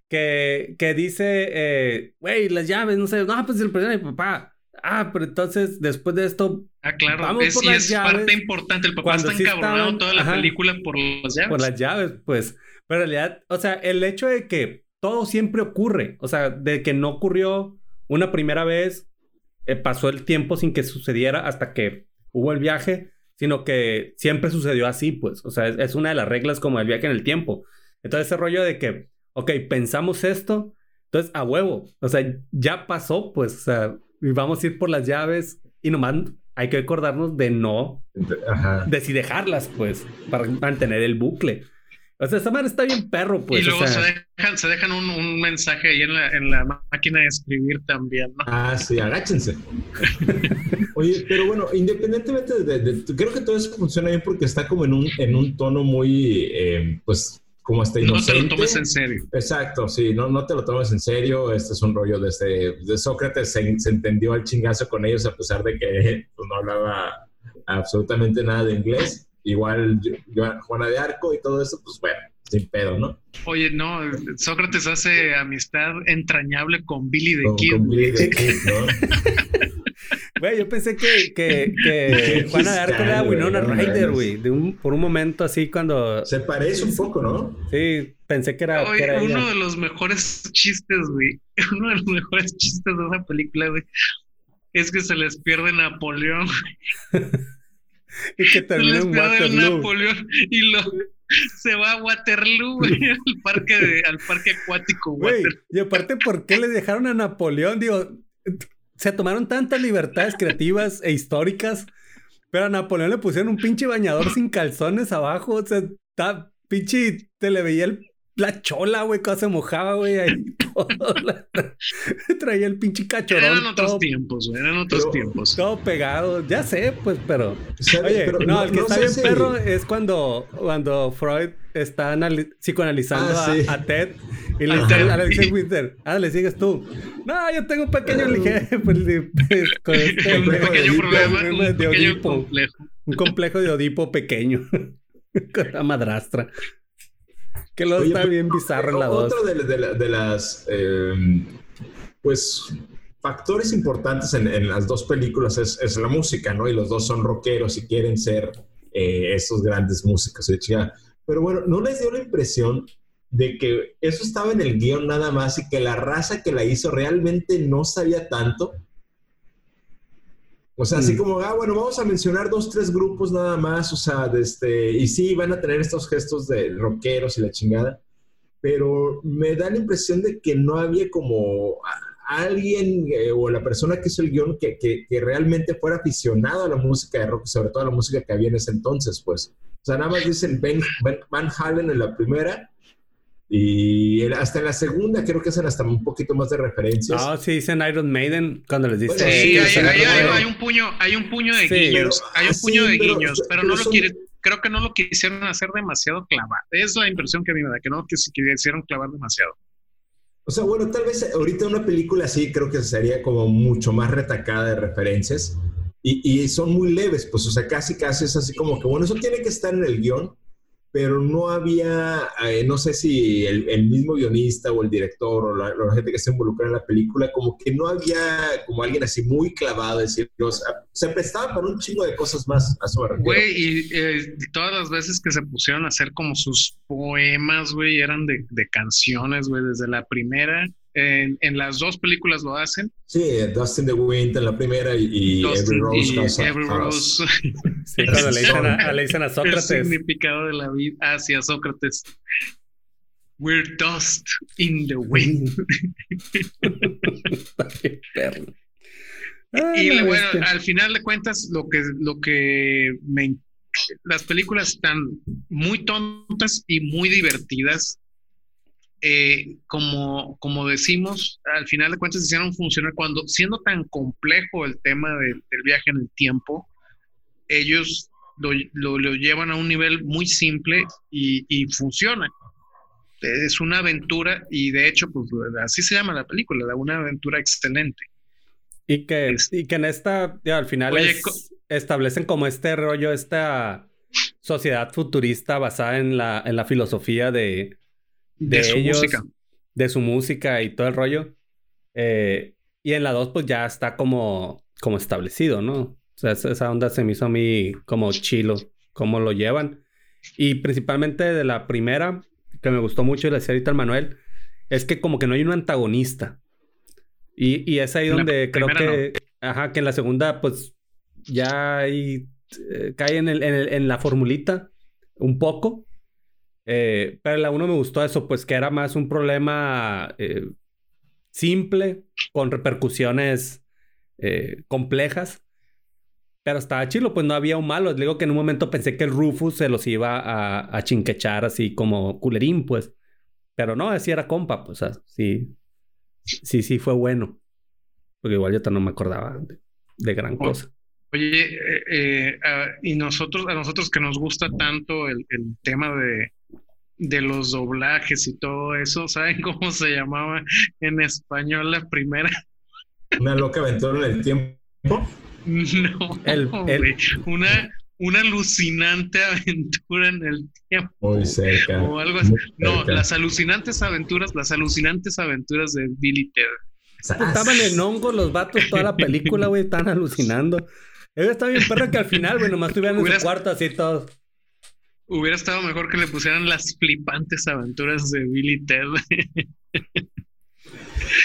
[SPEAKER 1] que, que dice, eh, güey, las llaves, no sé, no, pues el problema de mi papá. Ah, pero entonces después de esto.
[SPEAKER 3] Ah, claro, vamos es, por las es llaves. parte importante. El papá está encabronado toda la película por las llaves.
[SPEAKER 1] Por las llaves, pues. Pero en realidad, o sea, el hecho de que todo siempre ocurre, o sea, de que no ocurrió una primera vez, eh, pasó el tiempo sin que sucediera hasta que hubo el viaje, sino que siempre sucedió así, pues. O sea, es, es una de las reglas como el viaje en el tiempo. Entonces, ese rollo de que, ok, pensamos esto, entonces a huevo, o sea, ya pasó, pues, o sea, y vamos a ir por las llaves y nomás hay que acordarnos de no, Ajá. de si dejarlas, pues, para mantener el bucle. O sea, esa madre está bien perro, pues.
[SPEAKER 3] Y luego
[SPEAKER 1] o sea...
[SPEAKER 3] se dejan, se dejan un, un, mensaje ahí en la, en la máquina de escribir también, ¿no?
[SPEAKER 2] Ah, sí, agáchense. Oye, pero bueno, independientemente de, de, de, Creo que todo eso funciona bien porque está como en un, en un tono muy, eh, pues, como hasta inocente.
[SPEAKER 3] No te lo tomes en serio.
[SPEAKER 2] Exacto, sí, no, no te lo tomes en serio. Este es un rollo desde de Sócrates, se, se, entendió al chingazo con ellos a pesar de que [LAUGHS] pues, no hablaba absolutamente nada de inglés. Igual yo, Juana de Arco y todo eso, pues bueno, sin pedo, ¿no?
[SPEAKER 3] Oye, no, Sócrates hace amistad entrañable con Billy the
[SPEAKER 2] con,
[SPEAKER 3] Kid.
[SPEAKER 2] Con Billy the Kid, ¿no? [LAUGHS]
[SPEAKER 1] Güey, yo pensé que, que, que [LAUGHS] Juana de Arco era Winona Ryder, güey. Un, por un momento así cuando...
[SPEAKER 2] Se parece un poco, ¿no?
[SPEAKER 1] Sí, pensé que era,
[SPEAKER 3] Oye,
[SPEAKER 1] que era
[SPEAKER 3] uno
[SPEAKER 1] ella.
[SPEAKER 3] de los mejores chistes, güey. [LAUGHS] Uno de los mejores chistes de esa película, güey. Es que se les pierde Napoleón. [LAUGHS]
[SPEAKER 1] y que termina
[SPEAKER 3] se les
[SPEAKER 1] en
[SPEAKER 3] pierde
[SPEAKER 1] Waterloo.
[SPEAKER 3] Napoleón y lo se va a Waterloo, güey, al parque de, al parque acuático,
[SPEAKER 1] Güey, y aparte, ¿por qué le dejaron a Napoleón? Digo, se tomaron tantas libertades creativas e históricas, pero a Napoleón le pusieron un pinche bañador sin calzones abajo. O sea, está pinche, te le veía el, la chola, güey, cuando se mojaba, güey, ahí [LAUGHS] todo. la- [LAUGHS] traía el pinche cachorón.
[SPEAKER 3] Eran otros
[SPEAKER 1] todo,
[SPEAKER 3] tiempos, güey, eran otros
[SPEAKER 2] Pero-
[SPEAKER 3] tiempos.
[SPEAKER 1] todo pegado. Ya sé, pues, pero. Oye,
[SPEAKER 2] Pero
[SPEAKER 1] no, el que está bien
[SPEAKER 2] si-
[SPEAKER 1] perro es cuando, cuando Freud está anali- psicoanalizando
[SPEAKER 2] Ah,
[SPEAKER 1] a-
[SPEAKER 2] sí.
[SPEAKER 1] a, Ted y le dice a Alexis Winter, ah, le sigues tú. No, yo tengo un pequeño ligero, [LAUGHS] pues, de- pues, con este
[SPEAKER 3] un
[SPEAKER 2] complejo de
[SPEAKER 3] pequeño problema, un pequeño complejo.
[SPEAKER 1] un complejo de Odipo pequeño con la madrastra. Que lo
[SPEAKER 2] Oye,
[SPEAKER 1] está bien bizarro en la.
[SPEAKER 2] Otro de, de- de las, eh, pues, factores importantes en, en las dos películas es, es, la música, ¿no? Y los dos son rockeros y quieren ser eh, esos grandes músicos. de chica. Pero bueno, ¿no les dio la impresión de que eso estaba en el guion nada más y que la raza que la hizo realmente no sabía tanto? O sea, así
[SPEAKER 1] Mm.
[SPEAKER 2] como, ah, bueno, vamos a mencionar dos, tres grupos nada más, o sea, de este, y sí, van a tener estos gestos de rockeros y la chingada, pero me da la impresión de que no había como alguien eh, o la persona que hizo el guion que, que, que realmente fuera aficionado a la música de rock, sobre todo a la música que había en ese entonces, pues. O sea, nada más dicen Ben, Ben- Van Halen en la primera y hasta en la segunda creo que hacen hasta un poquito más de referencias.
[SPEAKER 1] Ah, sí, dicen Iron Maiden cuando les dice.
[SPEAKER 2] Bueno,
[SPEAKER 3] Sí,
[SPEAKER 2] sí,
[SPEAKER 3] hay,
[SPEAKER 2] sí,
[SPEAKER 3] hay-
[SPEAKER 2] sí,
[SPEAKER 3] hay-
[SPEAKER 2] sí.
[SPEAKER 3] hay un puño, hay un puño de
[SPEAKER 1] Sí.
[SPEAKER 3] guiños,
[SPEAKER 2] Pero-
[SPEAKER 3] hay un
[SPEAKER 2] sí,
[SPEAKER 3] puño de
[SPEAKER 2] pero-
[SPEAKER 3] guiños, pero,
[SPEAKER 2] pero
[SPEAKER 3] no lo
[SPEAKER 2] son-
[SPEAKER 3] quiere, creo que no lo quisieron hacer demasiado clavado. Es la impresión que a mí me da, que no que se quisieron clavar demasiado.
[SPEAKER 2] O sea, bueno, tal vez ahorita una película así creo que sería como mucho más retacada de referencias y, y son muy leves, pues, o sea, casi, casi es así como que, bueno, eso tiene que estar en el guion, pero no había, eh, no sé si el, mismo guionista o el director o la, gente que se involucra en la película, como que no había como alguien así muy clavado, decir, o se prestaba para un chingo de cosas más a su
[SPEAKER 3] Güey, y eh, todas las veces que se pusieron a hacer como sus poemas, güey, eran de, de canciones, güey, desde la primera. En, en, las dos películas lo hacen.
[SPEAKER 2] Sí, Dust in the Wind en la primera y, y Every Rose.
[SPEAKER 3] Y
[SPEAKER 2] House,
[SPEAKER 3] Every Rose.
[SPEAKER 1] Sí, [LAUGHS] cuando le dicen, a, le dicen a Sócrates.
[SPEAKER 3] El significado de la vida hacia Sócrates. We're dust in the wind. [LAUGHS]
[SPEAKER 1] Ay,
[SPEAKER 3] y bueno,
[SPEAKER 1] bestia.
[SPEAKER 3] al final de cuentas, lo que, lo que me, las películas están muy tontas y muy divertidas. Eh, como, como decimos, al final de cuentas hicieron funcionar cuando, siendo tan complejo el tema de, del viaje en el tiempo, ellos lo, lo, lo llevan a un nivel muy simple y, y, funciona. Es una aventura y de hecho, pues así se llama la película, una aventura excelente.
[SPEAKER 1] Y que, es, y que en esta, ya, al final Oye, es, establecen como este rollo, esta sociedad futurista basada en la, en la filosofía de, de, su música. De su música y todo el rollo. Eh, y en la 2, pues ya está como, como establecido, ¿no? O sea, esa onda se me hizo a mí como chilo, cómo lo llevan. Y principalmente de la primera, que me gustó mucho y le decía ahorita al Manuel, es que como que no hay un antagonista. Y, y es ahí donde creo que, ajá, que en la segunda, pues ya hay, eh, cae en, el, en, la formulita un poco. Eh, pero la uno me gustó eso, pues que era más un problema eh, simple, con repercusiones complejas. Pero estaba chilo, pues no había un malo. Le digo que en un momento pensé que el Rufus se los iba a, a chinquechar así como culerín, pues. Pero no, así era compa, pues, sí. Sí, sí, fue bueno. Porque igual yo no me acordaba de, gran cosa.
[SPEAKER 3] Oye, eh, eh, y nosotros, a nosotros que nos gusta tanto el, tema de, de los doblajes y todo eso, ¿saben [LAUGHS] cómo se llamaba en español la primera?
[SPEAKER 2] Una loca aventura en el tiempo.
[SPEAKER 3] No, el, una una alucinante aventura en el tiempo.
[SPEAKER 2] Muy cerca.
[SPEAKER 3] O algo así. No, las alucinantes aventuras, las alucinantes aventuras de Billy Ted.
[SPEAKER 1] Estaban en hongo los vatos toda la película, güey, están alucinando. Él está bien perro que al final, güey, nomás estuvieran en su cuarto así todos.
[SPEAKER 3] Hubiera estado mejor que le pusieran las flipantes aventuras de Billy Ted.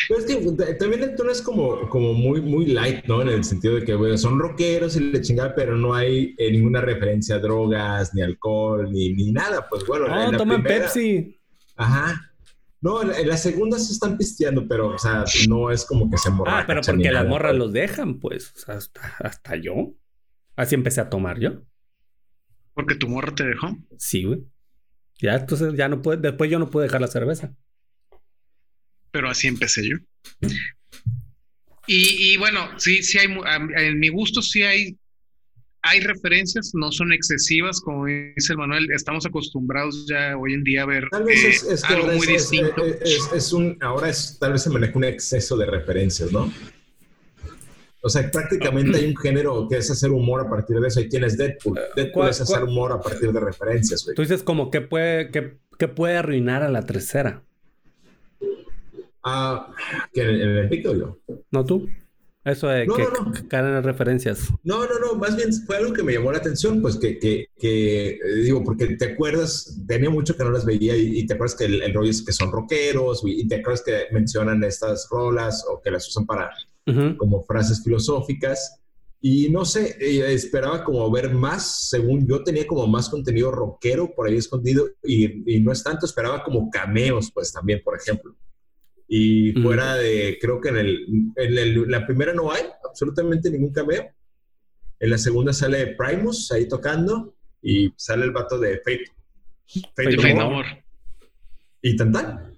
[SPEAKER 2] Pero es que también el tono es como, como muy, muy light, ¿no? En el sentido de que, son rockeros y le chingada, pero no hay eh, ninguna referencia a drogas, ni alcohol, ni, ni nada. Pues bueno.
[SPEAKER 1] No, toman Pepsi.
[SPEAKER 2] Ajá. No, en, la segunda se están pisteando, pero, o sea, no es como que se morra.
[SPEAKER 1] Ah, pero porque las morras pues. los dejan, pues. O sea, hasta, hasta yo. Así empecé a tomar yo.
[SPEAKER 3] ¿Porque tu morra te dejó?
[SPEAKER 1] Sí, güey. Ya, entonces ya no puede, después yo no pude dejar la cerveza
[SPEAKER 3] pero así empecé yo. [CLEARS THROAT] Y, bueno, sí, sí hay, en mi gusto sí hay, hay referencias, no son excesivas, como dice el Manuel, estamos acostumbrados ya hoy en día a ver
[SPEAKER 2] tal vez es, eh, algo muy distinto. Es, un, ahora es, tal vez se maneja un exceso de referencias, ¿no? O sea, prácticamente hay un género que es hacer humor a partir de eso. Ahí tienes Deadpool. Deadpool es hacer humor a partir de referencias, güey.
[SPEAKER 1] Tú dices como que puede, que puede arruinar a la tercera.
[SPEAKER 2] Ah, que en, el yo.
[SPEAKER 1] No tú. Eso de que caen en referencias.
[SPEAKER 2] No, no, no, más bien fue algo que me llamó la atención, pues que, que, que eh, digo, porque te acuerdas, tenía mucho que no las veía y, te acuerdas que el, rollo es que son rockeros y, te acuerdas que mencionan estas rolas o que las usan para como frases filosóficas. Y no sé, eh, esperaba como ver más, según yo tenía como más contenido rockero por ahí escondido y, y no es tanto, esperaba como cameos, pues también, por ejemplo. Y fuera de, creo que en, el, en la primera no hay absolutamente ningún cameo. En la segunda sale Primus ahí tocando y sale el vato de Fate.
[SPEAKER 3] Fate, Fate Amor.
[SPEAKER 2] Y tan
[SPEAKER 1] pues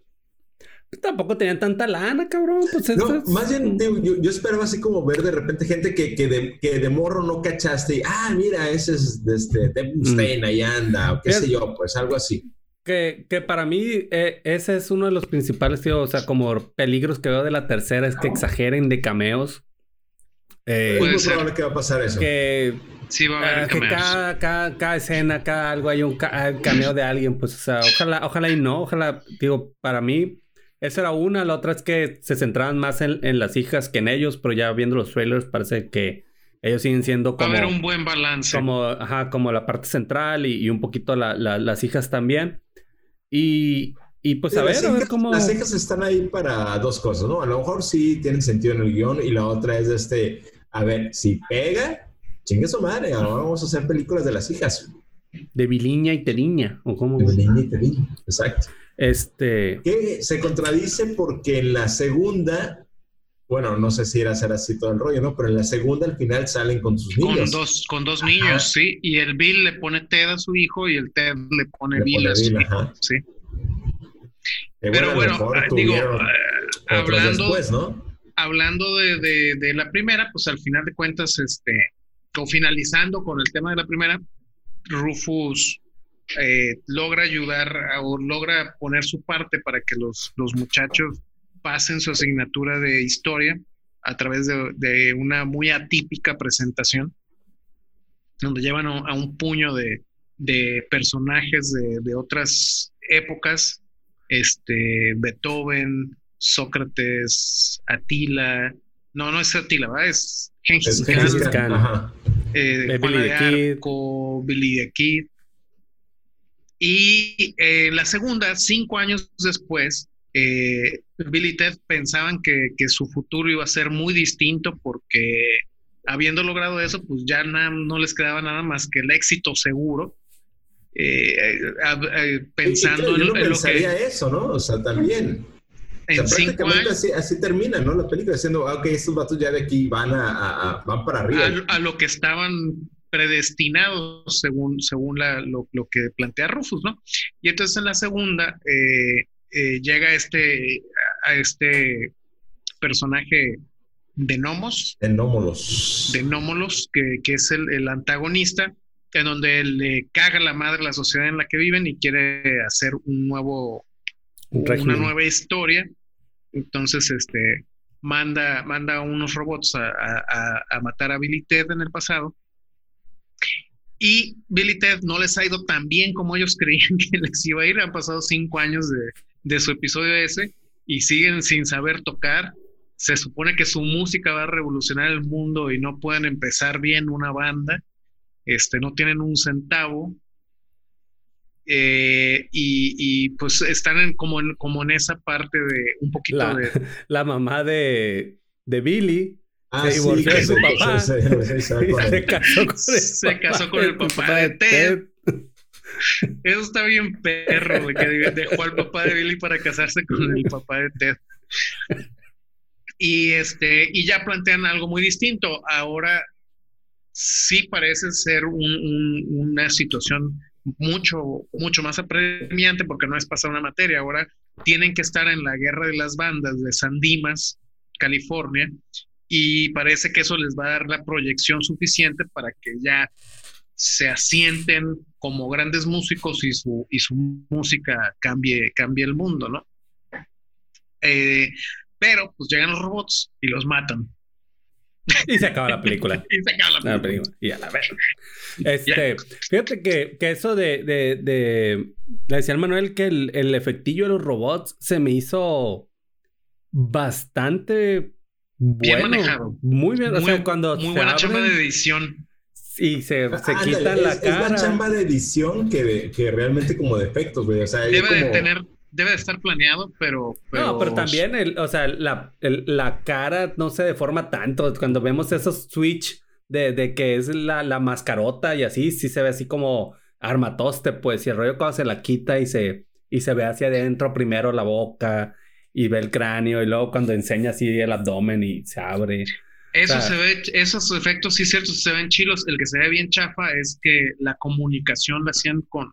[SPEAKER 1] tampoco tenían tanta lana, cabrón. Pues
[SPEAKER 2] no, más bien, yo, esperaba así como ver de repente gente que, que, de, que de morro no cachaste y, ah, mira, ese es de este, Stein, ahí anda, o qué sé yo, pues algo así.
[SPEAKER 1] Que, que para mí eh, ese es uno de los principales, tío, o sea, como peligros que veo de la tercera es que exageren de cameos.
[SPEAKER 2] Eh, es muy probable que va a pasar eso.
[SPEAKER 1] Que,
[SPEAKER 3] sí, va a haber
[SPEAKER 1] eh, que cada, cada, cada, escena, cada algo hay un cameo de alguien, pues, o sea, ojalá, ojalá y no, ojalá, digo, para mí, esa era una, la otra es que se centraban más en, en las hijas que en ellos, pero ya viendo los trailers parece que ellos siguen siendo como...
[SPEAKER 3] Va a haber un buen balance.
[SPEAKER 1] Como, ajá, como la parte central y, y un poquito la, las hijas también. Y, y pues a ver, a ver cómo.
[SPEAKER 2] Las cejas están ahí para dos cosas, ¿no? A lo mejor sí tienen sentido en el guion y la otra es este, a ver, si pega, chingue su madre, ahora vamos a hacer películas de las hijas.
[SPEAKER 1] De Biliña y Teriña, ¿o cómo?
[SPEAKER 2] De Biliña y Teriña, exacto.
[SPEAKER 1] Este.
[SPEAKER 2] Que se contradice porque en la segunda bueno, no sé si era hacer así todo el rollo, ¿no? Pero en la segunda al final salen con sus niños.
[SPEAKER 3] Con dos, con dos niños, sí. Y el Bill le pone Ted a su hijo y el Ted le pone Bill a su hijo, sí. Pero bueno, ah, digo, ah, hablando, ¿no? hablando de, de, la primera, pues al final de cuentas, este, o finalizando con el tema de la primera, Rufus eh, logra ayudar o logra poner su parte para que los, los muchachos pasen su asignatura de historia a través de, una muy atípica presentación, donde llevan a, un puño de, personajes de, otras épocas este, Beethoven, Sócrates, Atila. No, no es Atila, ¿verdad? Es Gengis Khan. Eh, Billy the Kid. Billy the Kid. Y eh, la segunda, cinco años después, eh, Billy y Ted pensaban que, su futuro iba a ser muy distinto porque habiendo logrado eso, pues ya no les quedaba nada más que el éxito seguro. Eh, pensando en,
[SPEAKER 2] lo que... eso, ¿no? O sea, también. En prácticamente así, termina, ¿no? La película diciendo, ah, ok, estos vatos ya de aquí van, a, van para arriba.
[SPEAKER 3] A, lo que estaban predestinados según, según lo, lo, que plantea Rufus, ¿no? Y entonces en la segunda, eh, eh, llega este, a este personaje de Nomos.
[SPEAKER 2] De Nómolos.
[SPEAKER 3] De Nómolos, que, que es el, el, antagonista, en donde le caga la madre la sociedad en la que viven y quiere hacer un nuevo, una nueva historia. Entonces, este, manda, manda unos robots a, a, a, matar a Billy Ted en el pasado. Y Billy Ted no les ha ido tan bien como ellos creían [LAUGHS] que les iba a ir. Han pasado cinco años de, de su episodio ese y siguen sin saber tocar. Se supone que su música va a revolucionar el mundo y no pueden empezar bien una banda. Este, no tienen un centavo. Eh, y, pues están en, como, en, como en esa parte de un poquito
[SPEAKER 1] la,
[SPEAKER 3] de... [LAUGHS]
[SPEAKER 1] La mamá de, de Billy ah, se divorció de su papá. Se, [LAUGHS]
[SPEAKER 3] casó con el, papá, de Ted. [LAUGHS] Eso está bien perro, que dejó al papá de Billy para casarse con el papá de Ted. Y este, y ya plantean algo muy distinto. Ahora sí parece ser una situación mucho, mucho más apremiante porque no es pasar una materia. Ahora tienen que estar en la guerra de las bandas de San Dimas, California, y parece que eso les va a dar la proyección suficiente para que ya se asienten como grandes músicos y su, y su música cambie, cambie el mundo, ¿no? Eh, pero pues llegan los robots y los matan.
[SPEAKER 1] Y se acaba la película. [LAUGHS]
[SPEAKER 3] y se acaba la película.
[SPEAKER 1] Y a la vez. [LAUGHS] Este, fíjate que, que, eso de, de, de, Le decía al Manuel que el, el, efectillo de los robots se me hizo bastante bueno. Bien manejado. Muy bien. o sea, cuando.
[SPEAKER 3] Muy buena chamba de edición.
[SPEAKER 1] Y se, se quitan la cara.
[SPEAKER 2] Es la chamba de edición que, que realmente como de efectos, güey. O sea,
[SPEAKER 3] debe de tener, debe de estar planeado, pero,
[SPEAKER 1] No, pero también, el, o sea, la, la cara no se deforma tanto. Cuando vemos esos switch de, de que es la, la mascarota y así, sí se ve así como armatoste, pues. Y el rollo cuando se la quita y se, y se ve hacia adentro primero la boca y ve el cráneo y luego cuando enseña así el abdomen y se abre.
[SPEAKER 3] Eso se ve, esos efectos sí ciertos se ven chilos. El que se ve bien chafa es que la comunicación la hacían con,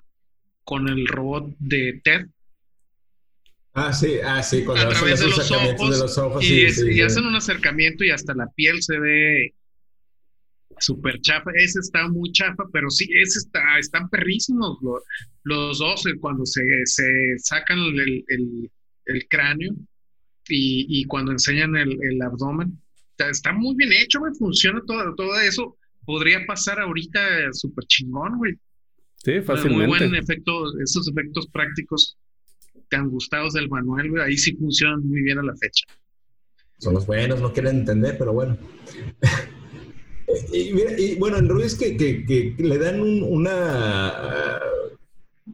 [SPEAKER 3] con el robot de Ted.
[SPEAKER 2] Ah, sí, ah, sí, cuando
[SPEAKER 3] a través de los, ojos, y, hacen un acercamiento y hasta la piel se ve súper chafa. Ese está muy chafa, pero sí, ese está, están perrísimos los, los dos eh, cuando se, se sacan el, el, el cráneo y, y, cuando enseñan el, el abdomen está, muy bien hecho, güey, funciona todo, todo eso. Podría pasar ahorita súper chingón, güey.
[SPEAKER 1] Sí, fácilmente.
[SPEAKER 3] Muy buen efecto, esos efectos prácticos tan gustados del Manuel, güey, ahí sí funcionan muy bien a la fecha.
[SPEAKER 2] Son los buenos, no quieren entender, pero bueno. [LAUGHS] y, mira, y, bueno, el rollo es que, que, que le dan una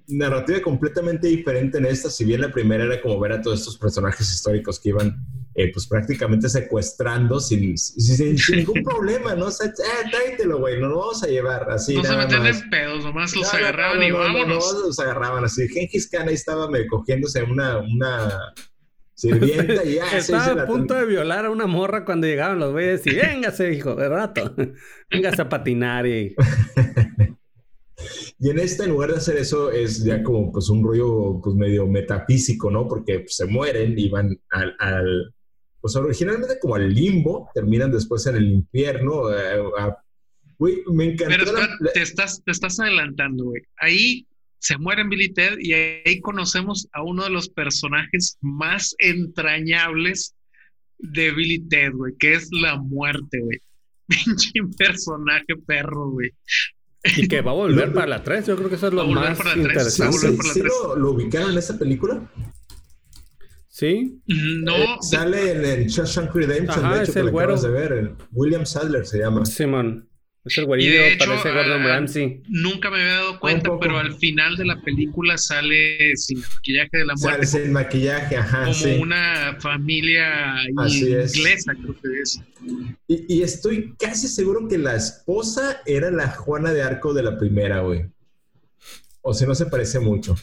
[SPEAKER 2] narrativa completamente diferente en esta, si bien la primera era como ver a todos estos personajes históricos que iban eh, pues prácticamente secuestrando sin, sin, ningún problema, ¿no? O sea, eh, tráetelo, güey, no lo vamos a llevar así.
[SPEAKER 3] No se meten en pedos, nomás los agarraban y vámonos.
[SPEAKER 2] No, los agarraban así. Gengis Khan ahí estaba me, cogiéndose una, una sirvienta y ya. [LAUGHS]
[SPEAKER 1] Estaba a punto de violar a una morra cuando llegaban los güeyes y véngase, hijo de rato. [LAUGHS] véngase a patinar y...
[SPEAKER 2] Y en esta, en lugar de hacer eso, es ya como pues un rollo pues medio metafísico, ¿no? Porque pues, se mueren y van al, pues originalmente como al limbo, terminan después en el infierno. Eh, güey, me encantó.
[SPEAKER 3] Pero te, estás, te estás adelantando, güey. Ahí se mueren Billy Ted y ahí conocemos a uno de los personajes más entrañables de Billy Ted, güey, que es la muerte, güey. [LAUGHS] Pinche personaje perro, güey.
[SPEAKER 1] Y que va a volver [LAUGHS] para la 3, yo creo que eso es lo más interesante.
[SPEAKER 2] ¿Sí, lo, ubicaron en esa película?
[SPEAKER 1] ¿Sí?
[SPEAKER 3] No.
[SPEAKER 2] Eh, sale en, en Shawshank Redemption,
[SPEAKER 1] Ajá,
[SPEAKER 2] de hecho,
[SPEAKER 1] es
[SPEAKER 2] que
[SPEAKER 1] el
[SPEAKER 2] lo acabas
[SPEAKER 1] güero.
[SPEAKER 2] de ver. el William Sadler se llama.
[SPEAKER 1] Simón. Es el
[SPEAKER 3] Y de hecho,
[SPEAKER 1] parece Gordon
[SPEAKER 3] ah,
[SPEAKER 1] Ramsay.
[SPEAKER 3] Nunca me había dado cuenta, pero al final de la película sale sin maquillaje de la muerte.
[SPEAKER 2] Sale sin maquillaje, ajá,
[SPEAKER 3] como
[SPEAKER 2] sí.
[SPEAKER 3] una familia
[SPEAKER 2] es.
[SPEAKER 3] inglesa, creo que es.
[SPEAKER 2] Y, y estoy casi seguro que la esposa era la Juana de Arco de la primera, güey. O si no se parece mucho.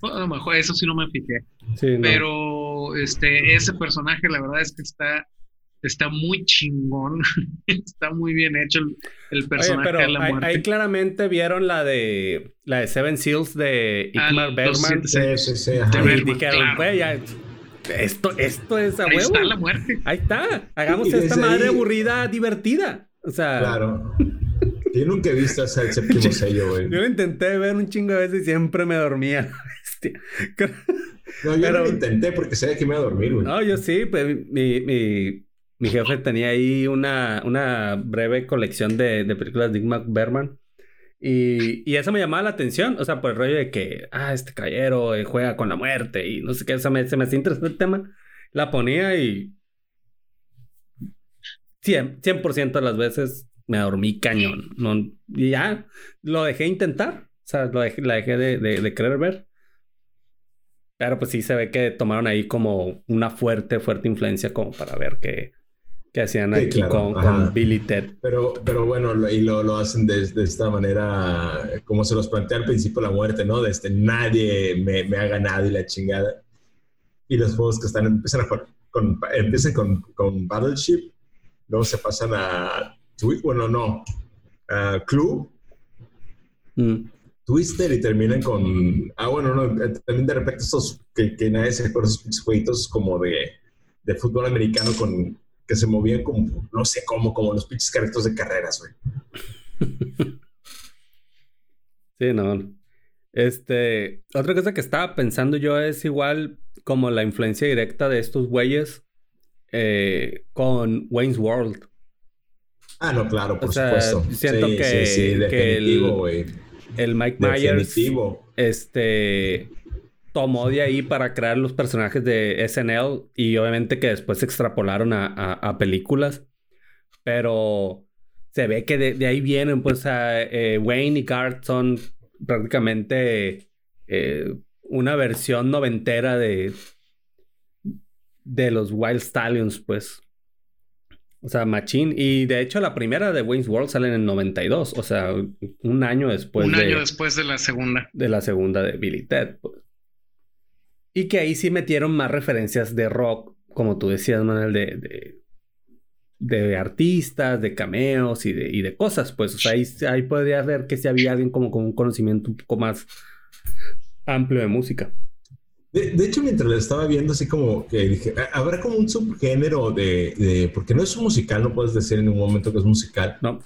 [SPEAKER 3] Bueno, a lo mejor eso sí no me fijé.
[SPEAKER 1] Sí, no.
[SPEAKER 3] Pero este, ese personaje, la verdad es que está, está muy chingón. [LAUGHS] está muy bien hecho el, el
[SPEAKER 1] Oye,
[SPEAKER 3] personaje
[SPEAKER 1] pero
[SPEAKER 3] de la
[SPEAKER 1] ahí,
[SPEAKER 3] muerte.
[SPEAKER 1] ahí claramente vieron la de la de Seven Seals de
[SPEAKER 3] Ah,
[SPEAKER 1] Igmar
[SPEAKER 3] los
[SPEAKER 1] Bergman.
[SPEAKER 2] Sí, sí, sí.
[SPEAKER 1] Y dijeron,
[SPEAKER 3] claro.
[SPEAKER 1] güey, ya, esto, esto es a
[SPEAKER 3] Ahí
[SPEAKER 1] huevo.
[SPEAKER 3] está la muerte.
[SPEAKER 1] Ahí está. Hagamos esta madre
[SPEAKER 2] ahí-
[SPEAKER 1] aburrida divertida. O sea,
[SPEAKER 2] Claro. Yo nunca he visto hasta el séptimo [LAUGHS] sello, güey.
[SPEAKER 1] yo lo intenté ver un chingo de veces y siempre me dormía. [LAUGHS]
[SPEAKER 2] No, yo
[SPEAKER 1] pero-
[SPEAKER 2] no lo intenté porque sabía que me iba a dormir, güey.
[SPEAKER 1] No, yo sí, pues mi, mi, mi jefe tenía ahí una, una breve colección de, de películas de Ingmar Bergman. Y, y eso me llamaba la atención, o sea, por el rollo de que, ah, este caballero eh, juega con la muerte y no sé qué, o sea, me, se me hacía interesante el tema. La ponía y 100%, 100 de las veces me dormí cañón. No, y ya lo dejé intentar, o sea, lo dejé, la dejé de, de, de querer ver. Pero pues sí se ve que tomaron ahí como una fuerte, fuerte influencia como para ver qué, qué hacían
[SPEAKER 2] Sí,
[SPEAKER 1] aquí
[SPEAKER 2] claro,
[SPEAKER 1] con, Billy Ted.
[SPEAKER 2] Pero, pero bueno, lo- y lo, lo hacen de, de esta manera, como se los plantea al principio la muerte, ¿no? De este, nadie me, me ha ganado y la chingada. Y los juegos que están, empiezan a con, empiezan con, con Battleship, luego se pasan a, bueno, no, a Clue,
[SPEAKER 1] Mm.
[SPEAKER 2] Twister y terminan con. Ah, bueno, no, eh, también de repente estos que, que nadie se acuerda, esos jueguitos como de, de fútbol americano con que se movían como, no sé cómo, como los pinches carritos de carreras, güey. [LAUGHS]
[SPEAKER 1] Sí, no. Este, otra cosa que estaba pensando yo es igual como la influencia directa de estos güeyes eh, con Wayne's World.
[SPEAKER 2] Ah, no, claro, por
[SPEAKER 1] O sea,
[SPEAKER 2] supuesto.
[SPEAKER 1] siento
[SPEAKER 2] sí,
[SPEAKER 1] que-
[SPEAKER 2] sí, sí,
[SPEAKER 1] que el-
[SPEAKER 2] definitivo, güey.
[SPEAKER 1] El Mike Myers,
[SPEAKER 2] Definitivo.
[SPEAKER 1] este, tomó de ahí para crear los personajes de SNL y obviamente que después se extrapolaron a, a- a películas. Pero se ve que de, de ahí vienen, pues, a, eh, Wayne y Garth son prácticamente eh, una versión noventera de, de los Wild Stallions, pues. O sea, Machine. Y de hecho, la primera de Wayne's World sale en el 92. O sea, un año después
[SPEAKER 3] un
[SPEAKER 1] de,
[SPEAKER 3] año después de la segunda.
[SPEAKER 1] de la segunda de Billy Ted. pues. Y que ahí sí metieron más referencias de rock, como tú decías, Manuel, de, de, de artistas, de cameos y de, y de cosas. Pues, o sea, ahí, ahí podría ver que si había alguien como con un conocimiento un poco más amplio de música.
[SPEAKER 2] De, de hecho, mientras lo estaba viendo, así como que dije, "Ah, habrá como un subgénero de, de- porque no es un musical, no puedes decir en un momento que es musical,
[SPEAKER 1] ¿No?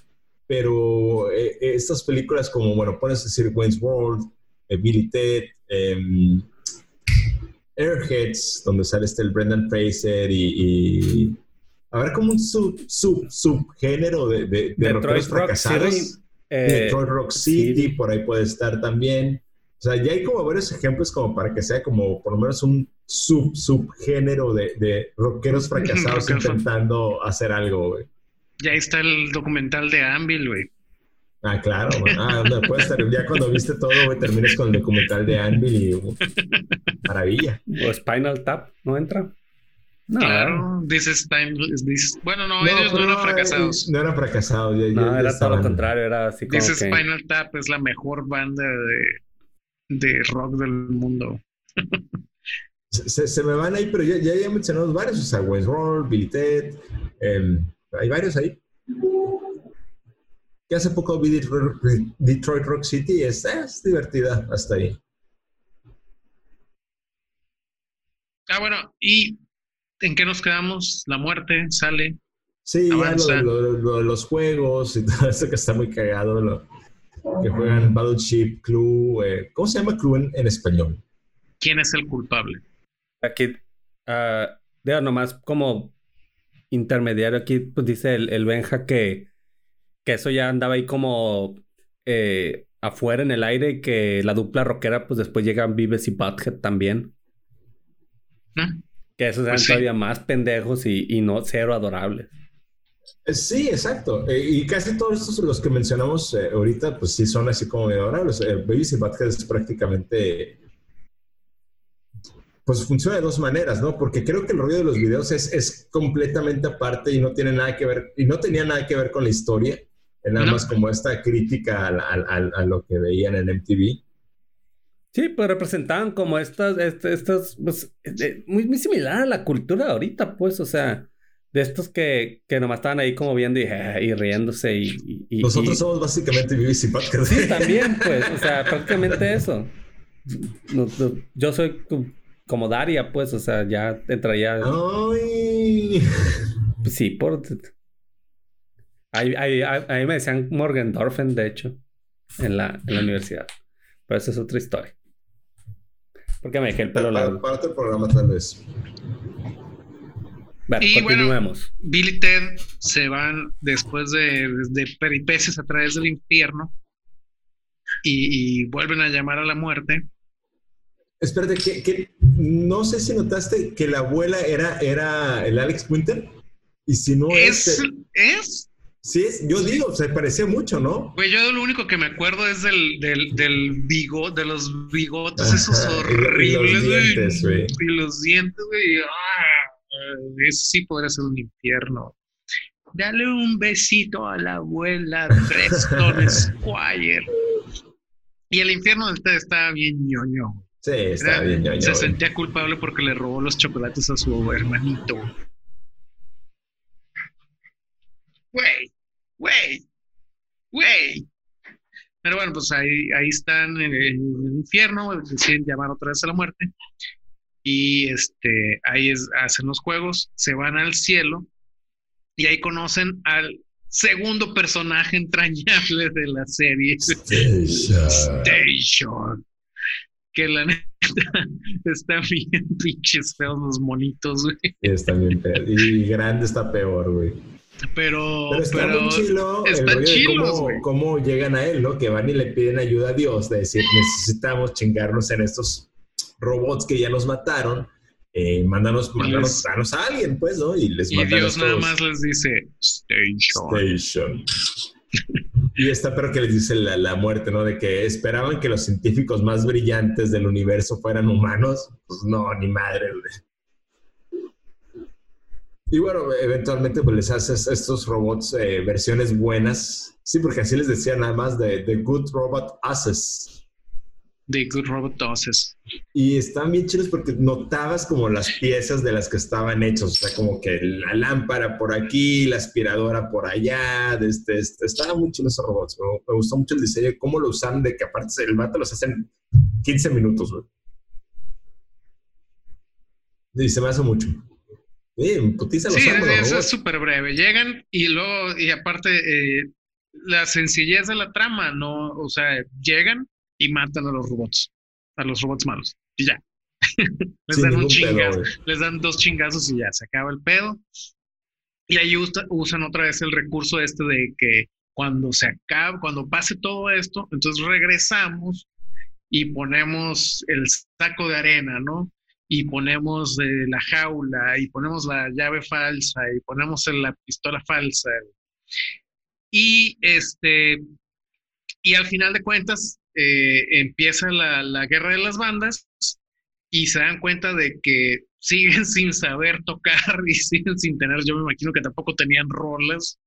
[SPEAKER 2] pero eh, eh, estas películas como, bueno, puedes decir Wayne's World, eh, Billy Ted, em, Airheads, donde sale este el Brendan Fraser y, y habrá como un sub, sub, subgénero de, de, de rockeros
[SPEAKER 1] Rock
[SPEAKER 2] fracasados.
[SPEAKER 1] City, eh,
[SPEAKER 2] Detroit Rock City,
[SPEAKER 1] sí.
[SPEAKER 2] por ahí puede estar también. O sea, ya hay como varios ejemplos como para que sea como por lo menos un sub subgénero de, de rockeros fracasados intentando hacer algo, güey.
[SPEAKER 3] Ya está el documental de Anvil, güey.
[SPEAKER 2] Ah, claro, man. Ah, no, puede estar. Ya cuando viste todo, güey, terminas con el documental de Anvil y uh, maravilla.
[SPEAKER 1] O Spinal Tap, ¿no entra? No,
[SPEAKER 3] Claro, this is time. this- bueno, no, ellos no eran fracasados.
[SPEAKER 2] No eran fracasados. ya-
[SPEAKER 1] no,
[SPEAKER 2] ya
[SPEAKER 1] era todo lo contrario, era así como
[SPEAKER 3] This
[SPEAKER 1] que...
[SPEAKER 3] Spinal Tap es la mejor banda de, de rock del mundo.
[SPEAKER 2] Se, se- se me van ahí, pero ya, ya, ya mencionamos varios. O sea, Wayne's World, Billy Ted. em, hay varios ahí. Que hace poco vi Detroit, Rock City. Es, es divertida hasta ahí.
[SPEAKER 3] Ah, bueno, ¿y en qué nos quedamos? La muerte sale.
[SPEAKER 2] Sí, ya lo, lo- lo los juegos y [LAUGHS] todo eso que está muy cagado. Lo, que juegan Battleship, Clue. eh, ¿Cómo se llama Clue en, en español?
[SPEAKER 3] ¿Quién es el culpable?
[SPEAKER 1] Aquí, ah, digo, nomás como intermediario aquí, pues dice el, el Benja que, que eso ya andaba ahí como eh, afuera en el aire y que la dupla rockera, pues después llegan Vives y Butthead también. Que esos eran pues todavía más pendejos y, no cero adorables.
[SPEAKER 2] Eh, sí, exacto. Eh, y casi todos estos, los que mencionamos eh, ahorita, pues sí son así como adorables. Babies y Badhead es prácticamente pues funciona de dos maneras, ¿no? Porque creo que el rollo de los videos es, es completamente aparte y no tiene nada que ver, y no tenía nada que ver con la historia, es nada más como esta crítica a, lo que veían en MTV.
[SPEAKER 1] Sí, pues representaban como estas, este, estas, pues, muy, muy similar a la cultura de ahorita, pues, o sea, de estos que, que nomás estaban ahí como viendo y, y riéndose y...
[SPEAKER 2] Nosotros somos básicamente BBC Podcast.
[SPEAKER 1] Sí, también, pues, o sea, prácticamente eso. yo soy como Daria, pues, o sea, ya entraría. ¡Ay! Sí, por. Ahí, ahí, me decían Morgendorfen, de hecho, en la, en la universidad. Pero esa es otra historia. Porque me dejé el pelo largo.
[SPEAKER 2] Para, otro programa, tal vez.
[SPEAKER 3] y bueno, Billy y Ted se van después de, de peripecias a través del infierno y, y, vuelven a llamar a la muerte
[SPEAKER 2] Espérate, que, no sé si notaste que la abuela era, era el Alex Winter. Y si no
[SPEAKER 3] es. ¿Es? ¿Es?
[SPEAKER 2] Sí, yo digo, se parecía mucho, ¿no?
[SPEAKER 3] Güey, yo lo único que me acuerdo es del, del, del de los bigotes esos horribles, güey. Y los dientes, güey. Ah, eso sí podría ser un infierno. Dale un besito a la abuela Preston [LAUGHS] Squire. Y el infierno de usted está bien ñoño.
[SPEAKER 2] Sí, está bien.
[SPEAKER 3] se sentía culpable porque le robó los chocolates a su hermanito. Güey, güey, güey. Pero bueno, pues ahí, ahí están en el, infierno, deciden llamar otra vez a la muerte. Y este, ahí es, hacen los juegos, se van al cielo y ahí conocen al segundo personaje entrañable de la serie.
[SPEAKER 2] Station.
[SPEAKER 3] Station que la neta [LAUGHS] está bien pinches feos los monitos, güey.
[SPEAKER 2] Está bien. Y grande está peor, güey.
[SPEAKER 3] Pero,
[SPEAKER 2] pero está muy chilo
[SPEAKER 3] chilo,
[SPEAKER 2] cómo, llegan a él, ¿no? Que van y le piden ayuda a Dios, de decir, necesitamos chingarnos en estos robots que ya nos mataron. Eh, mándanos, mándanos, danos a alguien, pues, ¿no? Y les
[SPEAKER 3] y Dios nada más les dice, Station.
[SPEAKER 2] Station. Y está pero que les dice la, muerte, ¿no? De que esperaban que los científicos más brillantes del universo fueran humanos. Pues no, ni madre, Y bueno, eventualmente pues les haces estos robots eh, versiones buenas. Sí, porque así les decía nada más de, de Good Robot Asses.
[SPEAKER 3] The Good Robot Doses.
[SPEAKER 2] Y están bien chidos porque notabas como las piezas de las que estaban hechos, o sea, como que la lámpara por aquí, la aspiradora por allá, este, este, estaban muy chidos esos robots, me gustó mucho el diseño, cómo lo usan, de que aparte el vato los hacen 15 minutos, güey. Y se me hace mucho. Sí, putiza los
[SPEAKER 3] sí, es súper breve. Llegan y luego, y aparte, eh, la sencillez de la trama, ¿no? O sea, llegan, y matan a los robots, a los robots malos. Y ya. [LAUGHS] les dan un chingazo, les dan dos chingazos y ya, se acaba el pedo. Y ahí usan otra vez el recurso este de que cuando se acabe, cuando pase todo esto, entonces regresamos y ponemos el saco de arena, ¿no? Y ponemos eh, la jaula y ponemos la llave falsa y ponemos la pistola falsa. Y este, y al final de cuentas, eh, empieza la, guerra de las bandas y se dan cuenta de que [LAUGHS] siguen sin saber tocar y siguen sin tener, yo me imagino que tampoco tenían roles.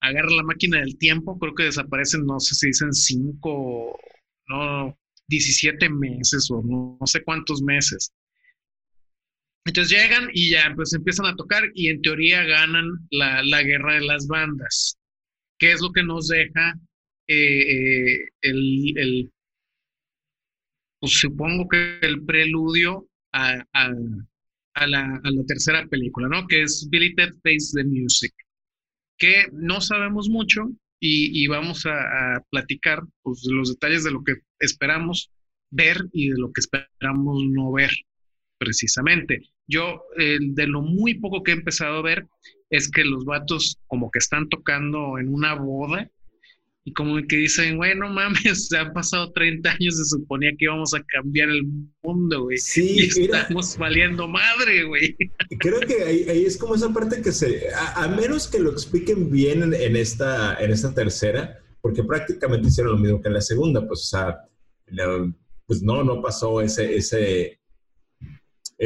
[SPEAKER 3] Agarra la máquina del tiempo, creo que desaparecen, no sé si dicen cinco, no, 17 meses o no, sé cuántos meses. Entonces llegan y ya pues empiezan a tocar y en teoría ganan la, la guerra de las bandas, que es lo que nos deja eh, eh, el, pues supongo que el preludio a, la, tercera película, ¿no? Que es Billy Ted Face the Music, que no sabemos mucho y, vamos a, platicar pues, los detalles de lo que esperamos ver y de lo que esperamos no ver, precisamente. Yo, de lo muy poco que he empezado a ver, es que los vatos como que están tocando en una boda y como que dicen, güey, no mames, [LAUGHS] se han pasado 30 años, se suponía que íbamos a cambiar el mundo, güey.
[SPEAKER 2] Sí,
[SPEAKER 3] y estamos valiendo madre, güey.
[SPEAKER 2] Creo que ahí, es como esa parte que se, a, menos que lo expliquen bien en, esta, en esta tercera, porque prácticamente hicieron lo mismo que en la segunda, pues, o sea, pues no, no pasó ese, ese,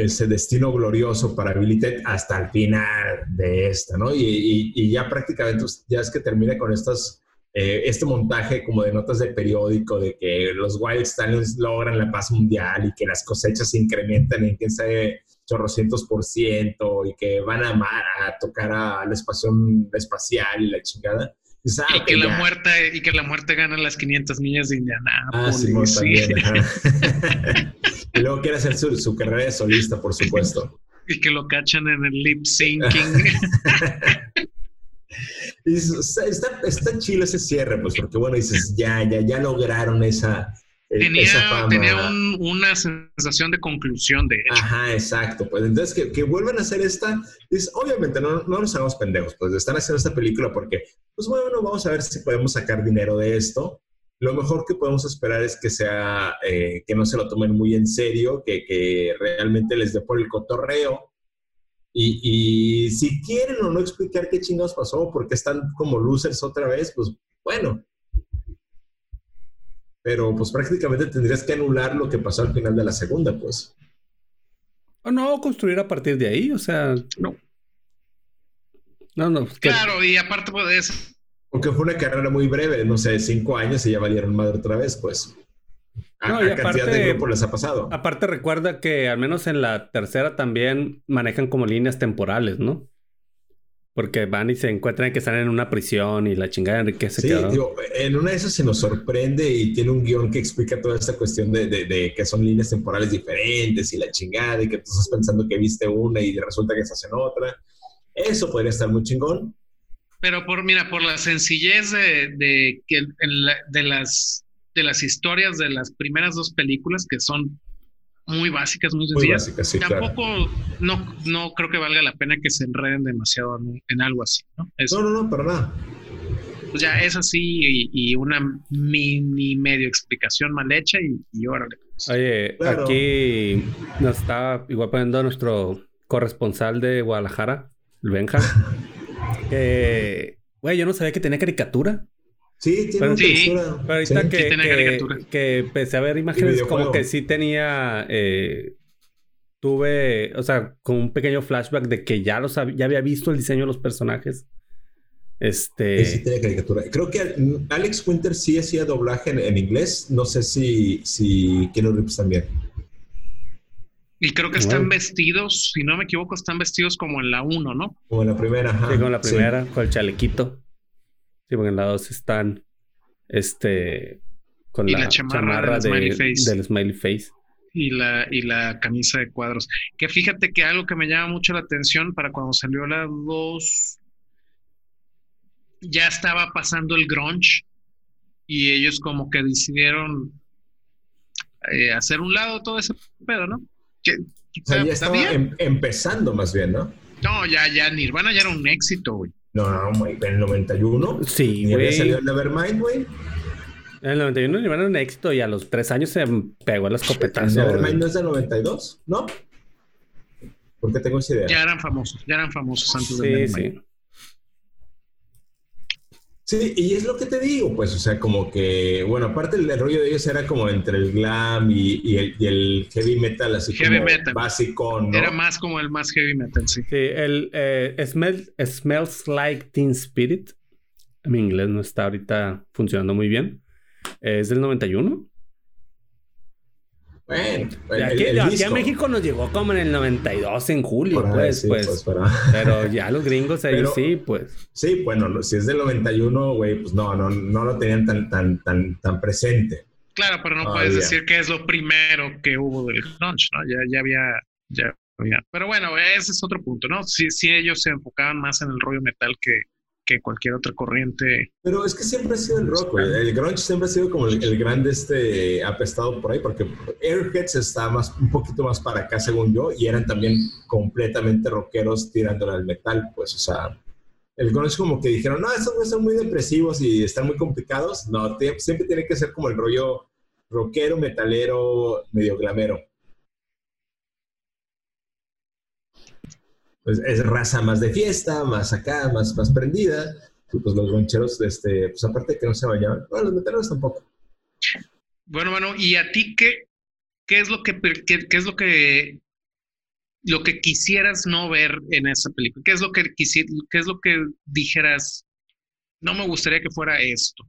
[SPEAKER 2] ese destino glorioso para Billy Ted hasta el final de esta, ¿no? Y, y ya prácticamente pues, ya es que termina con estas eh, este montaje como de notas de periódico de que los Wild Stallions logran la paz mundial y que las cosechas se incrementan en quién sabe chorrocientos por ciento y que van a, a tocar a la estación espacial y la chingada.
[SPEAKER 3] Y, que la muerte, y que la muerte gana las 500 millas de Indiana.
[SPEAKER 2] Ah, sí, también, [LAUGHS] y luego quiere hacer su, su carrera de solista, por supuesto.
[SPEAKER 3] y que lo cachan en el lip syncing. [LAUGHS]
[SPEAKER 2] está, está chido ese cierre, pues, porque bueno, dices, ya, ya, ya lograron esa.
[SPEAKER 3] Tenía, tenía una sensación de conclusión, de hecho.
[SPEAKER 2] Ajá, exacto. Pues entonces que, que vuelvan a hacer esta, es, obviamente no, no nos hagamos pendejos, pues están haciendo esta película porque, pues bueno, vamos a ver si podemos sacar dinero de esto. Lo mejor que podemos esperar es que sea, eh, que no se lo tomen muy en serio, que, que realmente les dé por el cotorreo, y, si quieren o no explicar qué chingados pasó, porque están como losers otra vez, pues bueno. Pero pues prácticamente tendrías que anular lo que pasó al final de la segunda, pues.
[SPEAKER 1] O no, construir a partir de ahí, o sea, no. No, no.
[SPEAKER 3] Claro, y aparte puedes.
[SPEAKER 2] Porque fue una carrera muy breve, no sé, cinco años y ya valieron madre otra vez, pues.
[SPEAKER 1] No, y aparte, les ha pasado. Aparte recuerda que al menos en la tercera también manejan como líneas temporales, ¿no? Porque van y se encuentran que están en una prisión y la chingada de Enrique se
[SPEAKER 2] sí, Digo, en una de esas se nos sorprende y tiene un guion que explica toda esta cuestión de, de, que son líneas temporales diferentes y la chingada y que tú estás pensando que viste una y resulta que estás en otra. Eso podría estar muy chingón.
[SPEAKER 3] Pero por, mira, por la sencillez de, de, que de las de las historias de las primeras dos películas que son muy básicas, muy sencillas. Tampoco no, no creo que valga la pena que se enreden demasiado en, algo así, ¿no?
[SPEAKER 2] no, no, no, para nada.
[SPEAKER 3] Pues ya es así y, una mini medio explicación mal hecha y, y órale.
[SPEAKER 1] Pues. Oye, aquí nos está igual poniendo nuestro corresponsal de Guadalajara, el Benja. [LAUGHS] güey, yo no sabía que tenía caricatura.
[SPEAKER 2] Sí, tiene una textura.
[SPEAKER 1] Pero ahorita que, que, empecé a ver imágenes como que sí tenía... Eh, tuve, o sea, con un pequeño flashback de que ya, los ya había visto el diseño de los personajes. Este...
[SPEAKER 2] Sí, tiene caricatura. Creo que Alex Winter sí hacía doblaje en, inglés. No sé si, si Keanu Reeves también.
[SPEAKER 3] Y creo que están vestidos, si no me equivoco, están vestidos como en la 1, ¿no?
[SPEAKER 2] Como en la primera, ajá.
[SPEAKER 1] Sí, como en la primera, con el chalequito. Sí, porque en la 2 están este con la, chamarra, del, smiley face.
[SPEAKER 3] Y la, y la camisa de cuadros. Que fíjate que algo que me llama mucho la atención para cuando salió la 2, ya estaba pasando el grunge y ellos como que decidieron eh, hacer un lado todo ese pedo, ¿no?
[SPEAKER 2] Que, ya estaba em, empezando más bien, ¿no?
[SPEAKER 3] No, ya, ya Nirvana ya era un éxito, güey.
[SPEAKER 2] No, güey, en el 91.
[SPEAKER 1] Sí, güey. había
[SPEAKER 2] salido el Nevermind, güey.
[SPEAKER 1] En el 91 iban un éxito y a los tres años se pegó el escopetazo.
[SPEAKER 2] ¿Nevermind no es del 92? ¿No? ¿Por qué tengo esa idea?
[SPEAKER 3] Ya eran famosos, ya eran famosos antes de Nevermind. Sí.
[SPEAKER 2] Sí, y es lo que te digo, pues, o sea, como que, bueno, aparte el, rollo de ellos era como entre el glam y, el, heavy metal, así como básico, ¿no?
[SPEAKER 3] Era más como el más heavy metal, sí.
[SPEAKER 1] Sí, el eh, Smells Like Teen Spirit, mi inglés no está ahorita funcionando muy bien, es del 91.
[SPEAKER 2] Bueno,
[SPEAKER 1] aquí, a México nos llegó como en el 92, en julio, pues, pues. pues pero ya los gringos ahí sí, pues.
[SPEAKER 2] Sí, bueno, si es del 91, güey, pues no, no, no lo tenían tan, tan, tan, tan presente.
[SPEAKER 3] Claro, pero no puedes decir que es lo primero que hubo del crunch, ¿no? Ya, ya había, ya había. Pero bueno, ese es otro punto, ¿no? Si, si ellos se enfocaban más en el rollo metal que, que cualquier otra corriente.
[SPEAKER 2] Pero es que siempre ha sido el rock, güey. El grunge siempre ha sido como el, grande este apestado por ahí, porque Airheads está más, un poquito más para acá, según yo, y eran también completamente rockeros tirándole al metal, pues, o sea, el es como que dijeron, no, estos son muy depresivos y están muy complicados. No, siempre tiene que ser como el rollo rockero, metalero, medio glamero. Pues es raza más de fiesta, más acá, más, más prendida. Y pues los roncheros, este, pues aparte de que no se bañaban, bueno, los metaleros tampoco.
[SPEAKER 3] Bueno, bueno, ¿y a ti qué, qué es lo que qué, qué es lo que lo que quisieras no ver en esa película? ¿Qué es lo que qué es lo que dijeras? No me gustaría que fuera esto.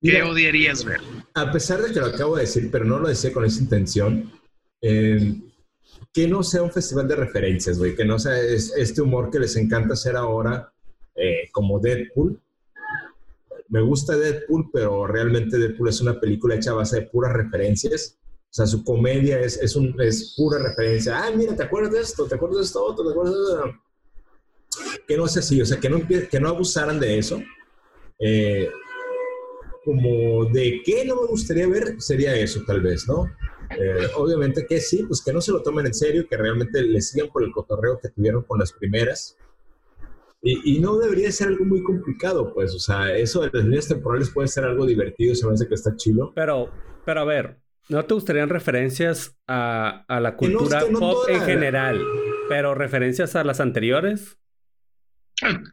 [SPEAKER 3] ¿Qué odiarías ver?
[SPEAKER 2] A pesar de que lo acabo de decir, pero no lo decía con esa intención, eh, que no sea un festival de referencias, güey, que no sea este humor que les encanta hacer ahora, eh, como Deadpool. Me gusta Deadpool, pero realmente Deadpool es una película hecha a base de puras referencias o sea, su comedia es, es, un, es pura referencia. Ah, mira, ¿te acuerdas de esto? ¿Te acuerdas de esto? ¿Te acuerdas de esto? Que no sea así, o sea, que no, que no abusaran de eso. Eh, como de qué no me gustaría ver, sería eso tal vez, ¿no? Eh, obviamente que sí, pues que no se lo tomen en serio, que realmente le sigan por el cotorreo que tuvieron con las primeras. Y, y, no debería ser algo muy complicado, pues, o sea, eso de las líneas temporales puede ser algo divertido, se me hace que está chido.
[SPEAKER 1] Pero, pero a ver, ¿No te gustarían referencias a, la cultura pop en general, pero referencias a las anteriores?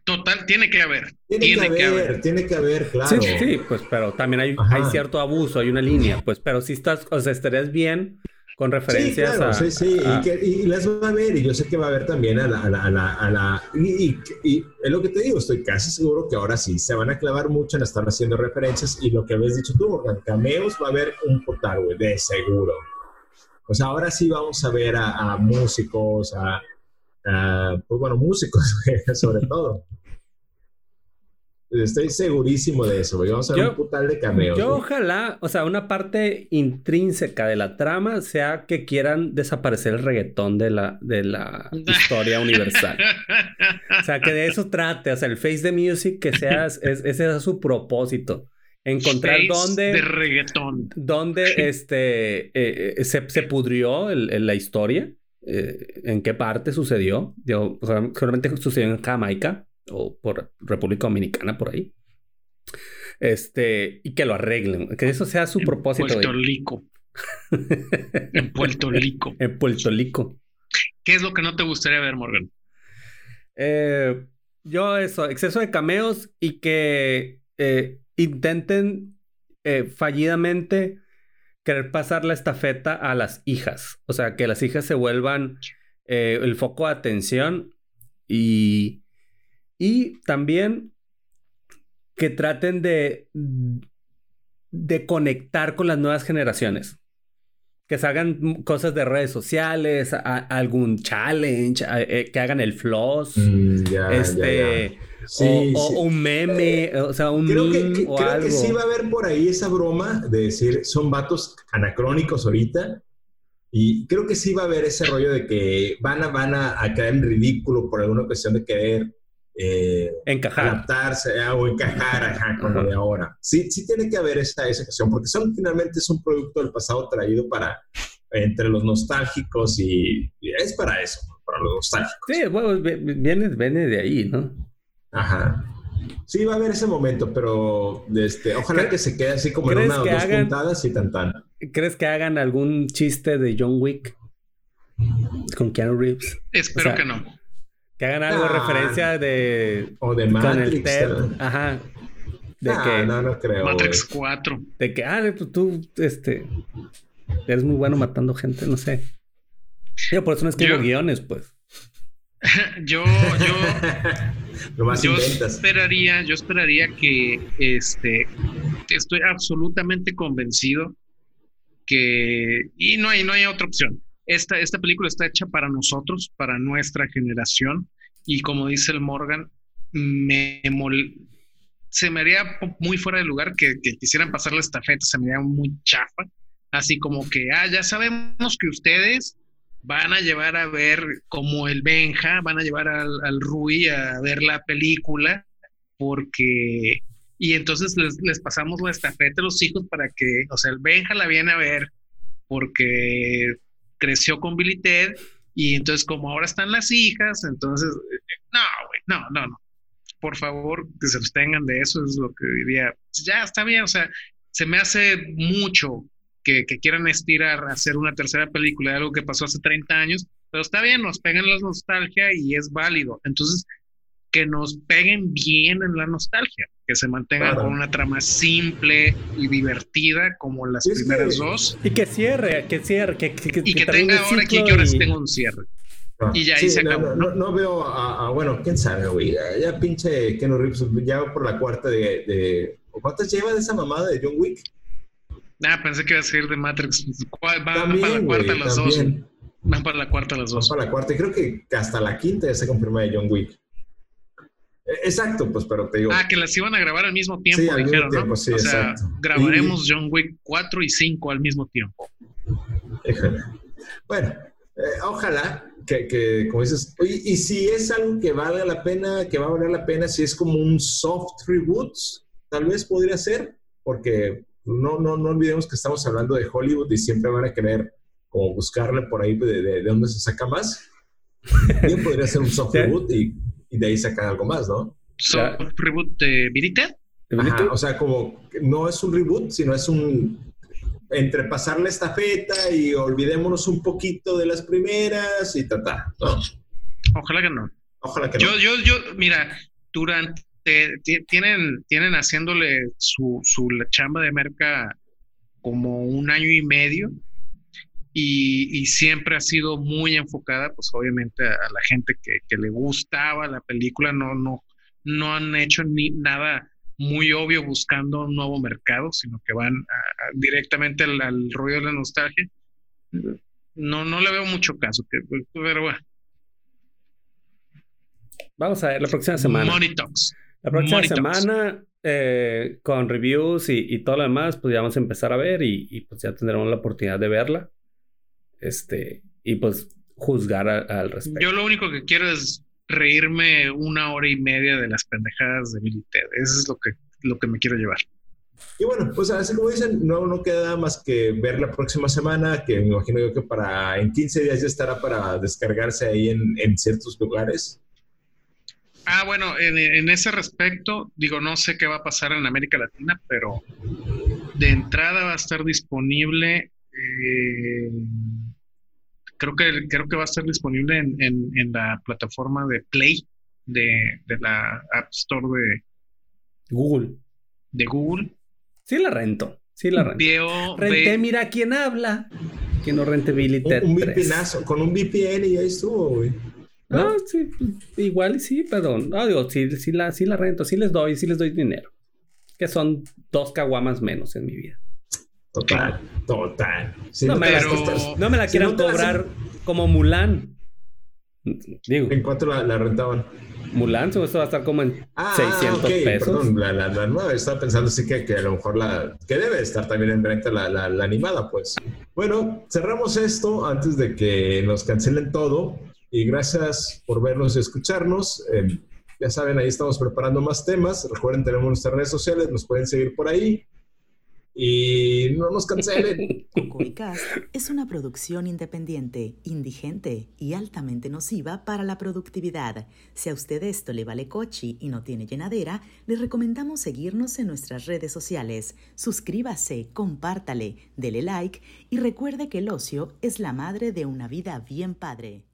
[SPEAKER 3] Total, tiene que haber.
[SPEAKER 2] Tiene, que, haber, tiene que haber, claro.
[SPEAKER 1] Sí, sí, pues, pero también hay, hay, cierto abuso, hay una línea, pues, pero si estás, o sea, estarías bien con referencias
[SPEAKER 2] sí, claro, Sí, sí, Y, las va a ver, y yo sé que va a haber también a la... A la, a la, y, es lo que te digo, estoy casi seguro que ahora sí se van a clavar mucho en estar haciendo referencias, y lo que habías dicho tú, Morgan, cameos va a haber un portal, güey, de seguro. O sea, ahora sí vamos a ver a, músicos, a, pues bueno, músicos, [LAUGHS] sobre [LAUGHS] todo. Estoy segurísimo de eso, Vamos a ver un putal de cameos.
[SPEAKER 1] Yo ojalá, o sea, una parte intrínseca de la trama sea que quieran desaparecer el reggaetón de la, de la [LAUGHS] historia universal. o sea, que de eso trate. O sea, el face de music, que sea, ese es su propósito. Encontrar dónde...
[SPEAKER 3] De reggaetón.
[SPEAKER 1] Dónde este, eh, eh, se, se, pudrió la historia. Eh, en qué parte sucedió. Yo, seguramente sucedió en Jamaica o por República Dominicana por ahí. Este, y que lo arreglen, que eso sea su propósito.
[SPEAKER 3] Puerto Rico. en Puerto Rico. [LAUGHS]
[SPEAKER 1] en Puerto Rico.
[SPEAKER 3] ¿Qué es lo que no te gustaría ver, Morgan?
[SPEAKER 1] Eh, yo eso, exceso de cameos y que eh, intenten eh, fallidamente querer pasar la estafeta a las hijas. O sea, que las hijas se vuelvan el foco de atención y y también que traten de, de conectar con las nuevas generaciones. Que se hagan cosas de redes sociales, algún challenge, eh, que hagan el floss, mm, este, o, un meme, o sea, un
[SPEAKER 2] creo
[SPEAKER 1] que,
[SPEAKER 2] creo que sí va a haber por ahí esa broma de decir, son vatos anacrónicos ahorita, y creo que sí va a haber ese rollo de que van a, van a, a caer en ridículo por alguna cuestión de querer eh,
[SPEAKER 1] encajar.
[SPEAKER 2] adaptarse ah, o encajar con lo de ahora. Sí, sí tiene que haber esa, esa cuestión, porque son finalmente es un producto del pasado traído para entre los nostálgicos y, es para eso, para los nostálgicos.
[SPEAKER 1] Sí, bueno, viene, viene de ahí, ¿no?
[SPEAKER 2] Ajá. Sí, va a haber ese momento, pero este, ojalá que se quede así como en una o dos puntadas y tan tan.
[SPEAKER 1] ¿Crees que hagan algún chiste de John Wick con Keanu Reeves?
[SPEAKER 3] Espero que no.
[SPEAKER 1] Que hagan algo de referencia de.
[SPEAKER 2] O de Matrix.
[SPEAKER 1] Aja.
[SPEAKER 2] De que. No, no creo.
[SPEAKER 3] Matrix 4.
[SPEAKER 1] De que, ah, tú, tú, este. Eres muy bueno matando gente, no sé. Yo por eso no escribo guiones, pues. [LAUGHS]
[SPEAKER 3] yo, yo. [LAUGHS] yo esperaría, yo esperaría que este. Estoy absolutamente convencido que. Y no hay, no hay otra opción esta, esta película está hecha para nosotros, para nuestra generación, y como dice el Morgan, me se me haría muy fuera de lugar que, quisieran pasar la estafeta, se me haría muy chafa, así como que, ah, ya sabemos que ustedes van a llevar a ver como el Benja, van a llevar al, al Rui a ver la película, porque, y entonces les, les, pasamos la estafeta a los hijos para que, o sea, el Benja la viene a ver porque creció con Billy Ted y entonces como ahora están las hijas, entonces, no, güey, no, no, no. por favor, que se tengan de eso, es lo que diría. Ya está bien, o sea, se me hace mucho que, quieran estirar a hacer una tercera película de algo que pasó hace 30 años, pero está bien, nos pegan la nostalgia y es válido. Entonces, que nos peguen bien en la nostalgia, que se mantengan con una trama simple y divertida como las primeras dos.
[SPEAKER 1] Y que cierre, que cierre, que,
[SPEAKER 3] y que, tenga ahora aquí que ahora tenga un cierre. Ah, y ya ahí se acabó.
[SPEAKER 2] No, veo a, bueno, quién sabe, güey. Ya, pinche Ken Reeves ya va por la cuarta de, de. ¿Cuántas lleva de esa mamada de John Wick?
[SPEAKER 3] Ah, pensé que iba a ser de Matrix. Va, para la cuarta las dos. Van para la cuarta las dos.
[SPEAKER 2] para la cuarta. Y creo que hasta la quinta ya se confirma de John Wick. E, exacto, pues, pero te digo.
[SPEAKER 3] Ah, que las iban a grabar al mismo tiempo, sí, al dijeron, mismo tiempo, Sí, o sea, grabaremos John Wick 4 y 5 al mismo tiempo.
[SPEAKER 2] Bueno, eh, ojalá que, que, como dices, y si es algo que valga la pena, que va a valer la pena, si es como un soft reboot, tal vez podría ser, porque no, no, no olvidemos que estamos hablando de Hollywood y siempre van a querer como buscarle por ahí de, de, dónde se saca más. Bien podría ser un soft reboot y, y, de ahí sacar algo más, ¿no?
[SPEAKER 3] ¿Soft reboot de Virite?
[SPEAKER 2] o sea, como no es un reboot, sino es un entre pasar la estafeta y olvidémonos un poquito de las primeras y ta, ta ¿no?
[SPEAKER 3] Ojalá que no.
[SPEAKER 2] Ojalá que
[SPEAKER 3] yo,
[SPEAKER 2] no.
[SPEAKER 3] Yo, yo, mira, durante, tienen, tienen haciéndole su, su chamba de merca como un año y medio y, y, siempre ha sido muy enfocada, pues obviamente a, la gente que, que, le gustaba la película, no, no, no han hecho ni nada muy obvio buscando un nuevo mercado, sino que van directamente al, al, rollo de la nostalgia. No, no le veo mucho caso, pero bueno.
[SPEAKER 1] Vamos a ver la próxima semana.
[SPEAKER 3] Money Talks.
[SPEAKER 1] La próxima semana, eh, con reviews y, y, todo lo demás, pues ya vamos a empezar a ver y, y, pues ya tendremos la oportunidad de verla. Este, y pues juzgar al respecto.
[SPEAKER 3] Yo lo único que quiero es reírme una hora y media de las pendejadas de Billy Ted. Eso es lo que, lo que me quiero llevar.
[SPEAKER 2] Y bueno, pues así como dicen, no, no queda más que ver la próxima semana, que me imagino yo que para en 15 días ya estará para descargarse ahí en, en ciertos lugares.
[SPEAKER 3] Ah, bueno, en, en, ese respecto, digo, no sé qué va a pasar en América Latina, pero de entrada va a estar disponible eh, creo que creo que va a estar disponible en, en, la plataforma de Play de, de, la App Store de
[SPEAKER 1] Google.
[SPEAKER 3] De Google.
[SPEAKER 1] Sí la rento. Sí la rento. Renté, mira quién habla. Que no rente Billy
[SPEAKER 2] Un, un con un VPN y ahí estuvo, güey.
[SPEAKER 1] ¿No? sí, igual sí, perdón. No, digo, sí, sí, la, sí la rento, sí les doy, sí les doy dinero. Que son dos caguamas menos en mi vida.
[SPEAKER 2] Total, total.
[SPEAKER 1] no, me la, quieran cobrar como Mulan.
[SPEAKER 2] Digo. ¿En cuánto la, rentaban?
[SPEAKER 1] Mulan, esto va a estar como en 600 ah, pesos.
[SPEAKER 2] Perdón, la, nueva, estaba pensando sí que, que, a lo mejor la. que debe estar también en renta la, animada, pues. Bueno, cerramos esto antes de que nos cancelen todo. Y gracias por vernos y escucharnos. Eh, ya saben, ahí estamos preparando más temas. Recuerden, tenemos nuestras redes sociales, nos pueden seguir por ahí y no nos cancelen.
[SPEAKER 4] Es una producción independiente, indigente y altamente nociva para la productividad. Si a usted esto le vale cochi y no tiene llenadera, le recomendamos seguirnos en nuestras redes sociales. Suscríbase, compártale, dele like y recuerde que el ocio es la madre de una vida bien padre.